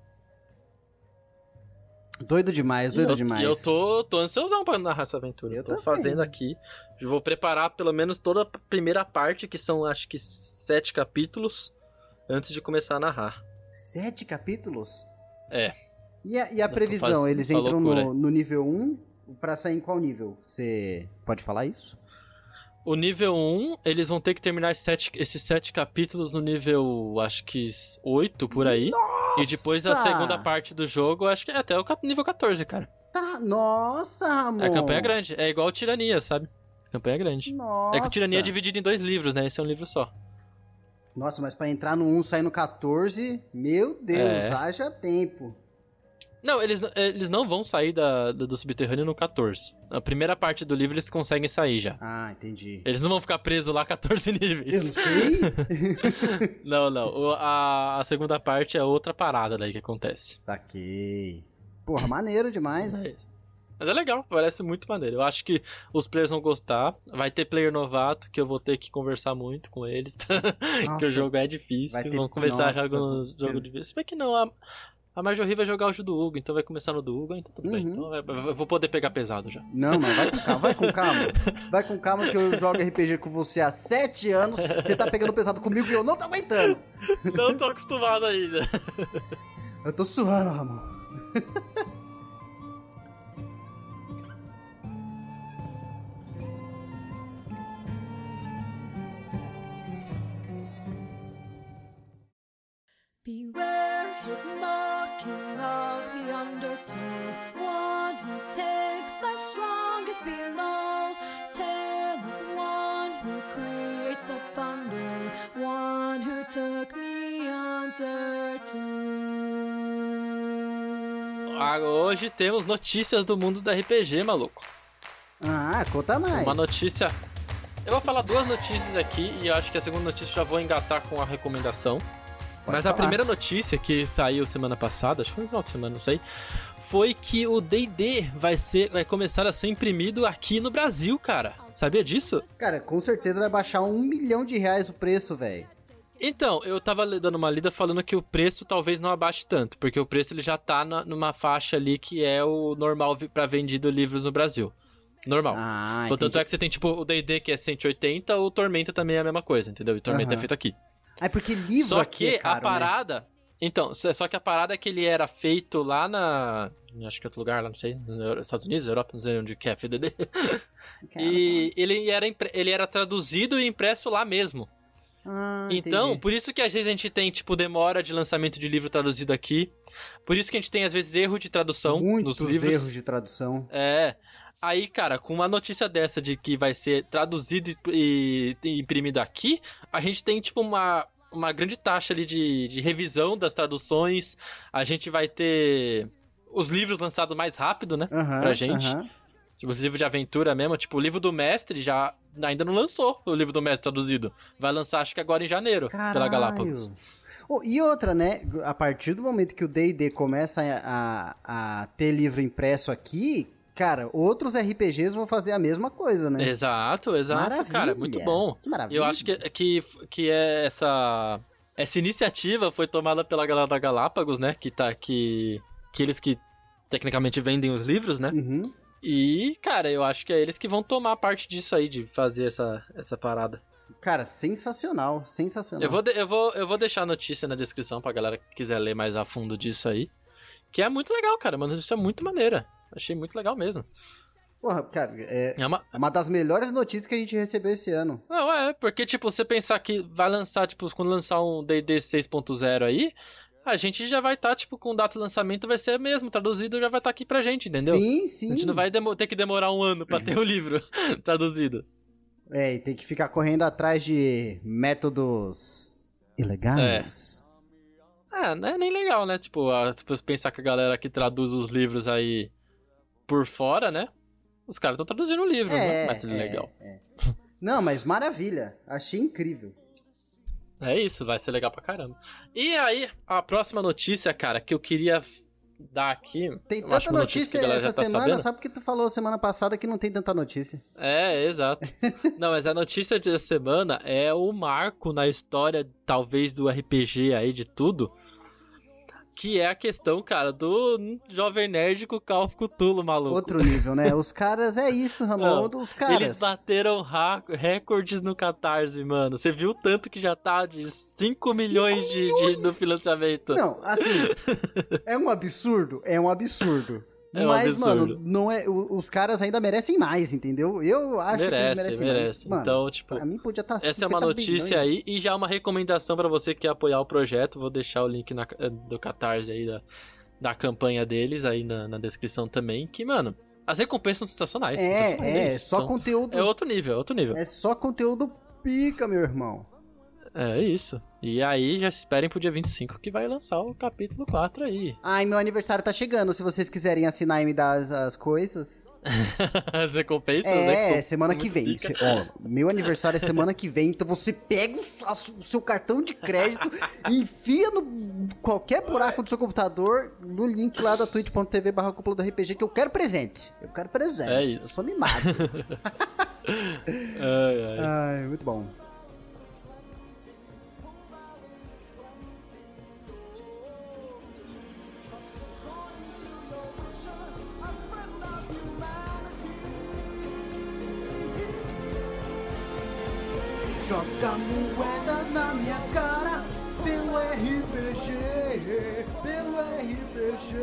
Doido demais, doido e eu, demais. E eu tô, tô ansiosão pra narrar essa aventura. Eu tô também. fazendo aqui. Vou preparar pelo menos toda a primeira parte, que são acho que sete capítulos, antes de começar a narrar. Sete capítulos? É. E a, e a previsão? fazendo Eles entram no, no nível 1 pra sair em qual nível? Você pode falar isso? O nível 1, eles vão ter que terminar esses sete, esses sete capítulos no nível, acho que 8 por aí. E depois a Nossa! segunda parte do jogo, acho que é até o nível 14, cara. Tá, nossa, Ramon. A campanha é grande. É igual Tirania, sabe? A campanha é grande. Nossa. É que o Tirania é dividido em dois livros, né? Esse é um livro só. Nossa, mas pra entrar no 1 e sair no 14, meu Deus, É. haja tempo. Não, eles, eles não vão sair da, da- do subterrâneo no 14. Na primeira parte do livro eles conseguem sair já. Ah, entendi. Eles não vão ficar presos lá 14 Eu níveis. não sei. Não, não. O- a, a segunda parte é outra parada daí que acontece. Saquei. Porra, maneiro demais. Mas, mas é legal, parece muito maneiro. Eu acho que os players vão gostar. Vai ter player novato que eu vou ter que conversar muito com eles. que o jogo é difícil. Ter- Vão começar Nossa, jogo, jogo difícil. Se bem que não, a, a Marjorie vai jogar o jogo do Hugo, então vai começar no do Hugo, então tudo bem. Uhum. Então vai- vai- eu vou poder pegar pesado já. Não, mas vai com calma, vai com calma. Vai com calma que eu jogo RPG com você há sete anos. Você tá pegando pesado comigo e eu não tô aguentando. Não tô acostumado ainda. Eu tô suando, Ramon. temos notícias do mundo do RPG, maluco. Ah, conta mais. Uma notícia. Eu vou falar duas notícias aqui e acho que a segunda notícia eu já vou engatar com a recomendação. Mas a falar. primeira notícia que saiu semana passada, acho que foi no final de semana, não sei, foi que o D&D vai ser, vai começar a ser imprimido aqui no Brasil, cara. Sabia disso? Cara, com certeza vai baixar um milhão de reais o preço, velho. Então, eu tava dando uma lida falando que o preço talvez não abaixe tanto, porque o preço ele já tá na- numa faixa ali que é o normal pra vendido livros no Brasil. Normal. Ah, Portanto, entendi. é que você tem tipo o D&D que é 180, o Tormenta também é a mesma coisa, entendeu? E Tormenta Aham. é feito aqui. Ah, porque livro Só aqui que é caro, a parada. Então, só que a parada é que ele era feito lá na. Acho que é outro lugar, lá, não sei. Nos Estados Unidos, Europa, não sei onde que é FDD. né? E ele era, impre- ele era traduzido e impresso lá mesmo. Ah, Então, entendi. por isso que às vezes a gente tem, tipo, demora de lançamento de livro traduzido aqui. Por isso que a gente tem, às vezes, erro de tradução muitos nos livros. erros de tradução. É. Aí, cara, com uma notícia dessa de que vai ser traduzido e, e imprimido aqui, a gente tem, tipo, uma, uma grande taxa ali de, de revisão das traduções. A gente vai ter os livros lançados mais rápido, né? Aham, pra gente. aham. Tipo, os livros de aventura mesmo. Tipo, o livro do mestre já ainda não lançou o livro do mestre traduzido. Vai lançar, acho que agora em janeiro, pela Caralho. Galápagos. Oh, e outra, né? A partir do momento que o D&D começa a, a, a ter livro impresso aqui, Cara, outros RPGs vão fazer a mesma coisa, né? Exato, exato, cara, muito bom. Que maravilha. Eu acho que, que, que é essa essa iniciativa foi tomada pela galera da Galápagos, né? Que tá que que eles que tecnicamente vendem os livros, né? Uhum. E, cara, eu acho que é eles que vão tomar parte disso aí de fazer essa essa parada. Cara, sensacional, sensacional. Eu vou, de- eu vou eu vou deixar a notícia na descrição pra galera que quiser ler mais a fundo disso aí. Que é muito legal, cara, mas isso é muito maneira. Achei muito legal mesmo. Porra, cara, é É uma, uma das melhores notícias que a gente recebeu esse ano. Não, é, porque, tipo, você pensar que vai lançar, tipo, quando lançar um D&D 6.0 aí, a gente já vai estar, tipo, com data de lançamento vai ser mesmo, traduzido já vai estar aqui pra gente, entendeu? Sim, sim. A gente não vai ter que demorar um ano pra ter o livro traduzido. É, e tem que ficar correndo atrás de métodos ilegais. É, não é nem legal, né? Tipo, se você pensar que a galera que traduz os livros aí por fora, né? Os caras estão traduzindo o livro, não é um método legal. é. Não, mas maravilha. Achei incrível. É isso, vai ser legal pra caramba. E aí, a próxima notícia, cara, que eu queria dar aqui. Tem tanta notícia, que a galera essa já tá semana, sabendo. só porque tu falou semana passada que não tem tanta notícia. É, exato. Não, mas a notícia da semana é o marco na história, talvez, do RPG aí, de tudo. Que é a questão, cara, do Jovem Nerd com o Call of Cthulhu, maluco. Outro nível, né? Os caras, é isso, Ramon. Não, os caras. Eles bateram ra- recordes no Catarse, mano. Você viu o tanto que já tá de 5 milhões, de, de- milhões? no financiamento. Não, assim, é um absurdo, é um absurdo. É um Mas, absurdo. mano, não é, os caras ainda merecem mais, entendeu? Eu acho que eles merece, merecem merece. mais. Mano, então, tipo, pra mim podia estar Essa é uma notícia aí e já uma recomendação pra você que quer apoiar o projeto. Vou deixar o link na- eh, do Catarse aí da, da campanha deles aí na, na descrição também. Que, mano, as recompensas são sensacionais. sensacionais, É, é, isso. só São- conteúdo. É outro nível, é outro nível. É só conteúdo pica, meu irmão. É isso. E aí já esperem pro dia 25 que vai lançar o capítulo 4 aí. Ai, meu aniversário tá chegando. Se vocês quiserem assinar e me dar as, as coisas. As recompensas, né? É, que são semana que vem. ó, meu aniversário é semana que vem, então você pega o, a o seu cartão de crédito, enfia no qualquer buraco do seu computador, no link lá da twitch.tv barra cúpula do RPG, que eu quero presente. Eu quero presente. É isso. Eu sou mimado. Ai, ai. Ai, muito bom. Joga moeda na minha cara pelo RPG, pelo RPG.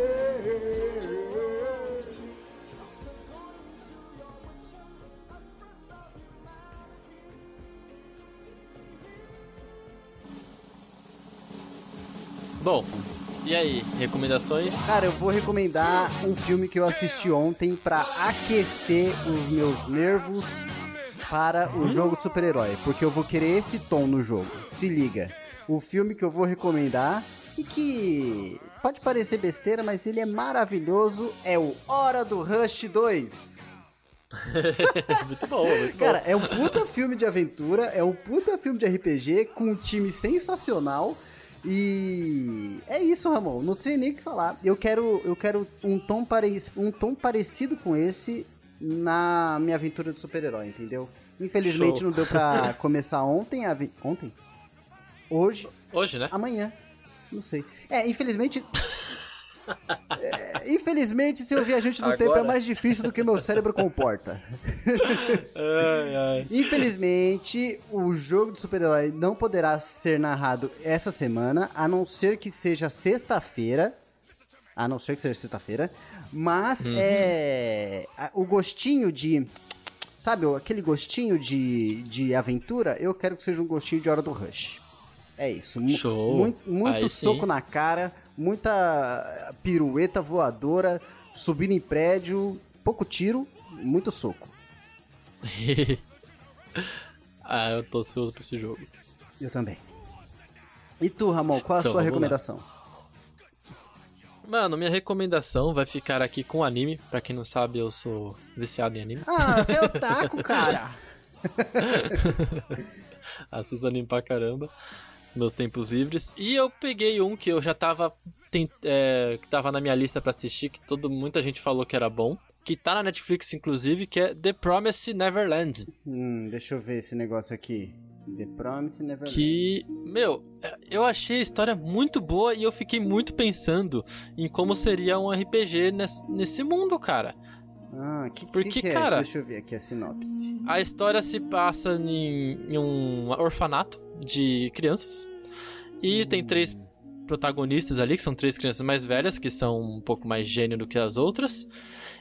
Bom, e aí, recomendações? Cara, eu vou recomendar um filme que eu assisti ontem pra aquecer os meus nervos para o jogo de super-herói, porque eu vou querer esse tom no jogo. Se liga. O filme que eu vou recomendar e que pode parecer besteira, mas ele é maravilhoso, é o Hora do Rush 2. muito bom, muito Cara, é um puta filme de aventura, é um puta filme de RPG com um time sensacional. E é isso, Ramon. Não tem nem o que falar. Eu quero, eu quero um tom, pare... um tom parecido com esse na minha aventura de super-herói, entendeu? Infelizmente Show. não deu pra começar ontem. A... Ontem? Hoje? Hoje, né? Amanhã. Não sei. É, infelizmente. É, infelizmente, ser o viajante do tempo é Agora. mais difícil do que meu cérebro comporta. Ai, ai. Infelizmente, o jogo de super-herói não poderá ser narrado essa semana, a não ser que seja sexta-feira. A não ser que seja sexta-feira. Mas é. a- O gostinho de. Sabe, aquele gostinho de, de aventura, eu quero que seja um gostinho de hora do rush. É isso. Show. Muito, muito soco na cara, muita pirueta voadora, subindo em prédio, pouco tiro, muito soco. ah, eu tô ansioso pra esse jogo. Eu também. E tu, Ramon, qual a Então, sua vamos lá. Mano, minha recomendação vai ficar aqui com anime. Pra quem não sabe, eu sou viciado em anime. Ah, você é otaku, cara! Assisto anime pra caramba. Meus tempos livres. E eu peguei um que eu já tava. tent- é, que tava na minha lista pra assistir, que todo, muita gente falou que era bom. que tá na Netflix, inclusive, que é The Promised Neverland. Hum, deixa eu ver esse negócio aqui. The Promise Neverland. Que, meu, eu achei a história muito boa e eu fiquei muito pensando em como seria um RPG nesse, nesse mundo, cara. Ah, que, Porque, que que é? cara- Deixa eu ver aqui a sinopse. A história se passa em, em um orfanato de crianças. E tem três protagonistas ali, que são três crianças mais velhas, que são um pouco mais gênio do que as outras.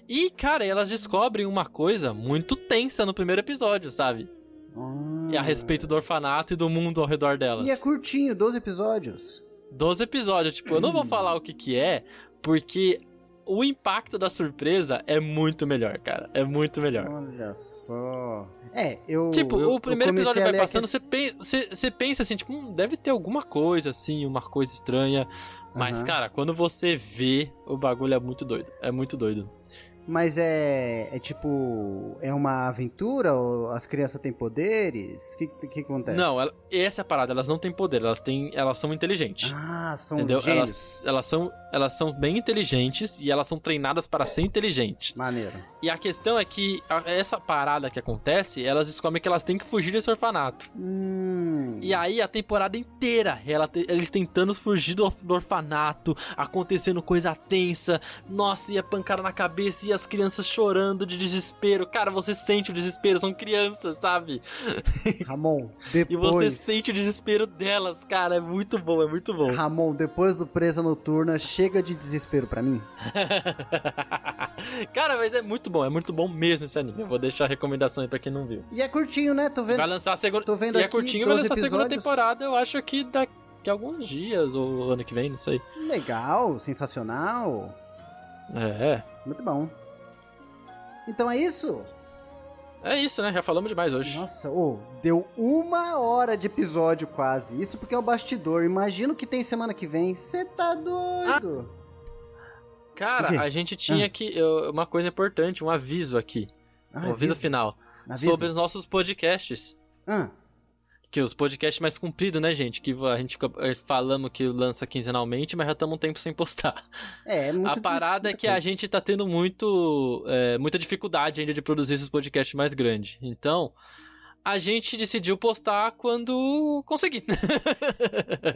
E, cara, elas descobrem uma coisa muito tensa no primeiro episódio, sabe? Ah. E a respeito do orfanato e do mundo ao redor delas. E é curtinho, 12 episódios. 12 episódios. Tipo, eu não vou falar o que que é, porque o impacto da surpresa é muito melhor, cara. É muito melhor. Olha só. É, eu. Tipo, eu- o primeiro episódio vai passando, você, pen- você, você pensa assim, tipo, hum, deve ter alguma coisa assim, uma coisa estranha. Mas, Aham. cara, quando você vê, o bagulho é muito doido. É muito doido. Mas é. É tipo. É uma aventura? Ou as crianças têm poderes? O que, que, que acontece? Não, ela- essa é a parada, elas não têm poder, elas têm. Elas são inteligentes. Ah, são entendeu? gênios. Elas, elas, são, elas são bem inteligentes e elas são treinadas para ser inteligentes. Maneiro. E a questão é que a- essa parada que acontece, elas descobrem que elas têm que fugir desse orfanato. Hum. E aí a temporada inteira, ela eles tentando fugir do, do orfanato, acontecendo coisa tensa, nossa, e a pancada na cabeça, e as crianças chorando de desespero. Cara, você sente o desespero, são crianças, sabe? Ramon, E depois. você sente o desespero delas, cara, é muito bom, é muito bom. Ramon, depois do Presa Noturna, chega de desespero pra mim. cara, mas é muito bom, é muito bom mesmo esse anime. Eu vou deixar a recomendação aí pra quem não viu. E é curtinho, né? Tô vendo. Vai lançar a segunda. tô vendo E é aqui curtinho, vai 12 lançar a segunda temporada, eu acho que daqui a alguns dias, ou ano que vem, não sei. Legal, sensacional. É. Muito bom. Então é isso? É isso, né? Já falamos demais hoje. Nossa, ô, deu uma hora de episódio quase. Isso porque é o bastidor. Imagina o que tem semana que vem. Você tá doido? Quê? Cara, a gente tinha que. eu- Uma coisa importante, um aviso aqui. Ah, um aviso avisa. final. Avisa. Sobre os nossos podcasts. Ah, Que os podcasts mais compridos, né, gente? Que a gente eh, falamos que lança quinzenalmente, mas já estamos um tempo sem postar. é, é muito a parada é que a gente tá tendo muito, é, muita dificuldade ainda de produzir esses podcasts mais grandes. Então, a gente decidiu postar quando conseguir.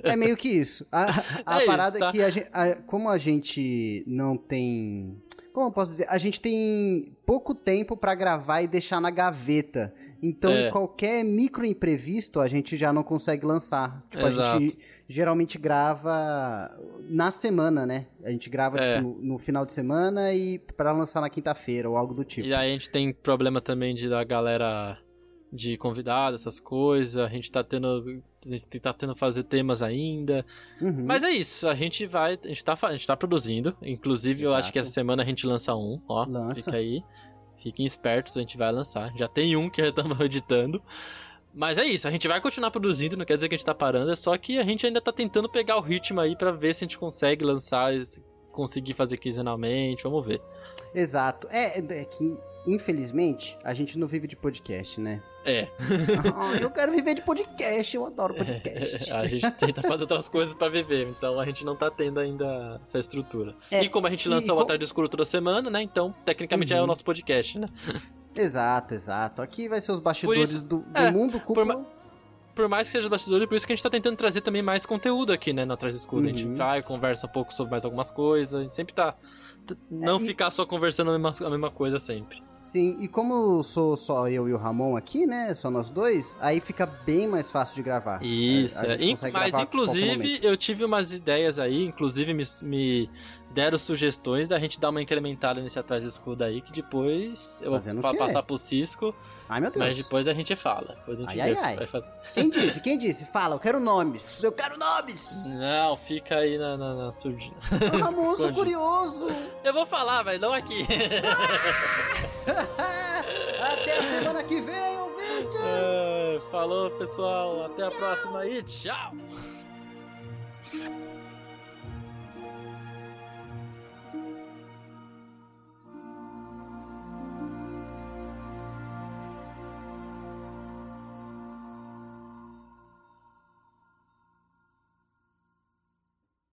É meio que isso. A, a É isso, parada tá? é que, a gente, a- como a gente não tem. Como eu posso dizer? A gente tem pouco tempo pra gravar e deixar na gaveta. Então, É. qualquer micro imprevisto a gente já não consegue lançar. Tipo, a Exato. gente geralmente grava na semana, né? A gente grava É. tipo, no, no final de semana e pra lançar na quinta-feira ou algo do tipo. E aí a gente tem problema também de da galera de convidado, essas coisas. A gente tá tendo. A gente tá tendo fazer temas ainda. Uhum. Mas é isso, a gente vai. A gente tá, a gente tá produzindo. Inclusive, eu acho Exato. que essa semana a gente lança um, ó. Lança. Fica aí. Fiquem espertos, a gente vai lançar. Já tem um que já estamos editando. Mas é isso, a gente vai continuar produzindo, não quer dizer que a gente tá parando, é só que a gente ainda tá tentando pegar o ritmo aí pra ver se a gente consegue lançar, se conseguir fazer quinzenalmente, vamos ver. Exato. É, é que, infelizmente, a gente não vive de podcast, né? É, Ah, eu quero viver de podcast, eu adoro podcast. a gente tenta fazer outras coisas pra viver, então a gente não tá tendo ainda essa estrutura. É, e como a gente lança o co- Atarde Escuro toda semana, né? Então, tecnicamente é Uhum. o nosso podcast, né? Exato, exato. Aqui vai ser os bastidores isso- do, do é, mundo por cúpula. ma- Por mais que seja os bastidores, por isso que a gente tá tentando trazer também mais conteúdo aqui, né, no Atrás do Escudo. A gente Uhum. vai, conversa um pouco sobre mais algumas coisas, a gente sempre tá... Não É, e- ficar só conversando a mesma, a mesma coisa sempre. Sim, e como sou só eu e o Ramon aqui, né? Só nós dois, aí fica bem mais fácil de gravar. Isso, é. gente In- mas inclusive eu tive umas ideias aí, inclusive me, me deram sugestões da gente dar uma incrementada nesse Atrás do Escudo aí, que depois eu Fazendo vou passar pro Cisco, Ai, meu Deus. mas depois a gente fala. Depois a gente Ai, ai, ai. Quem disse? Quem disse? Fala, eu quero nomes. Eu quero nomes. Não, fica aí na, na, na surdina. Ramon, sou curioso. Eu vou falar, mas não aqui. Até a semana que vem, ouvinte. É, Falou, pessoal. Até a próxima e tchau.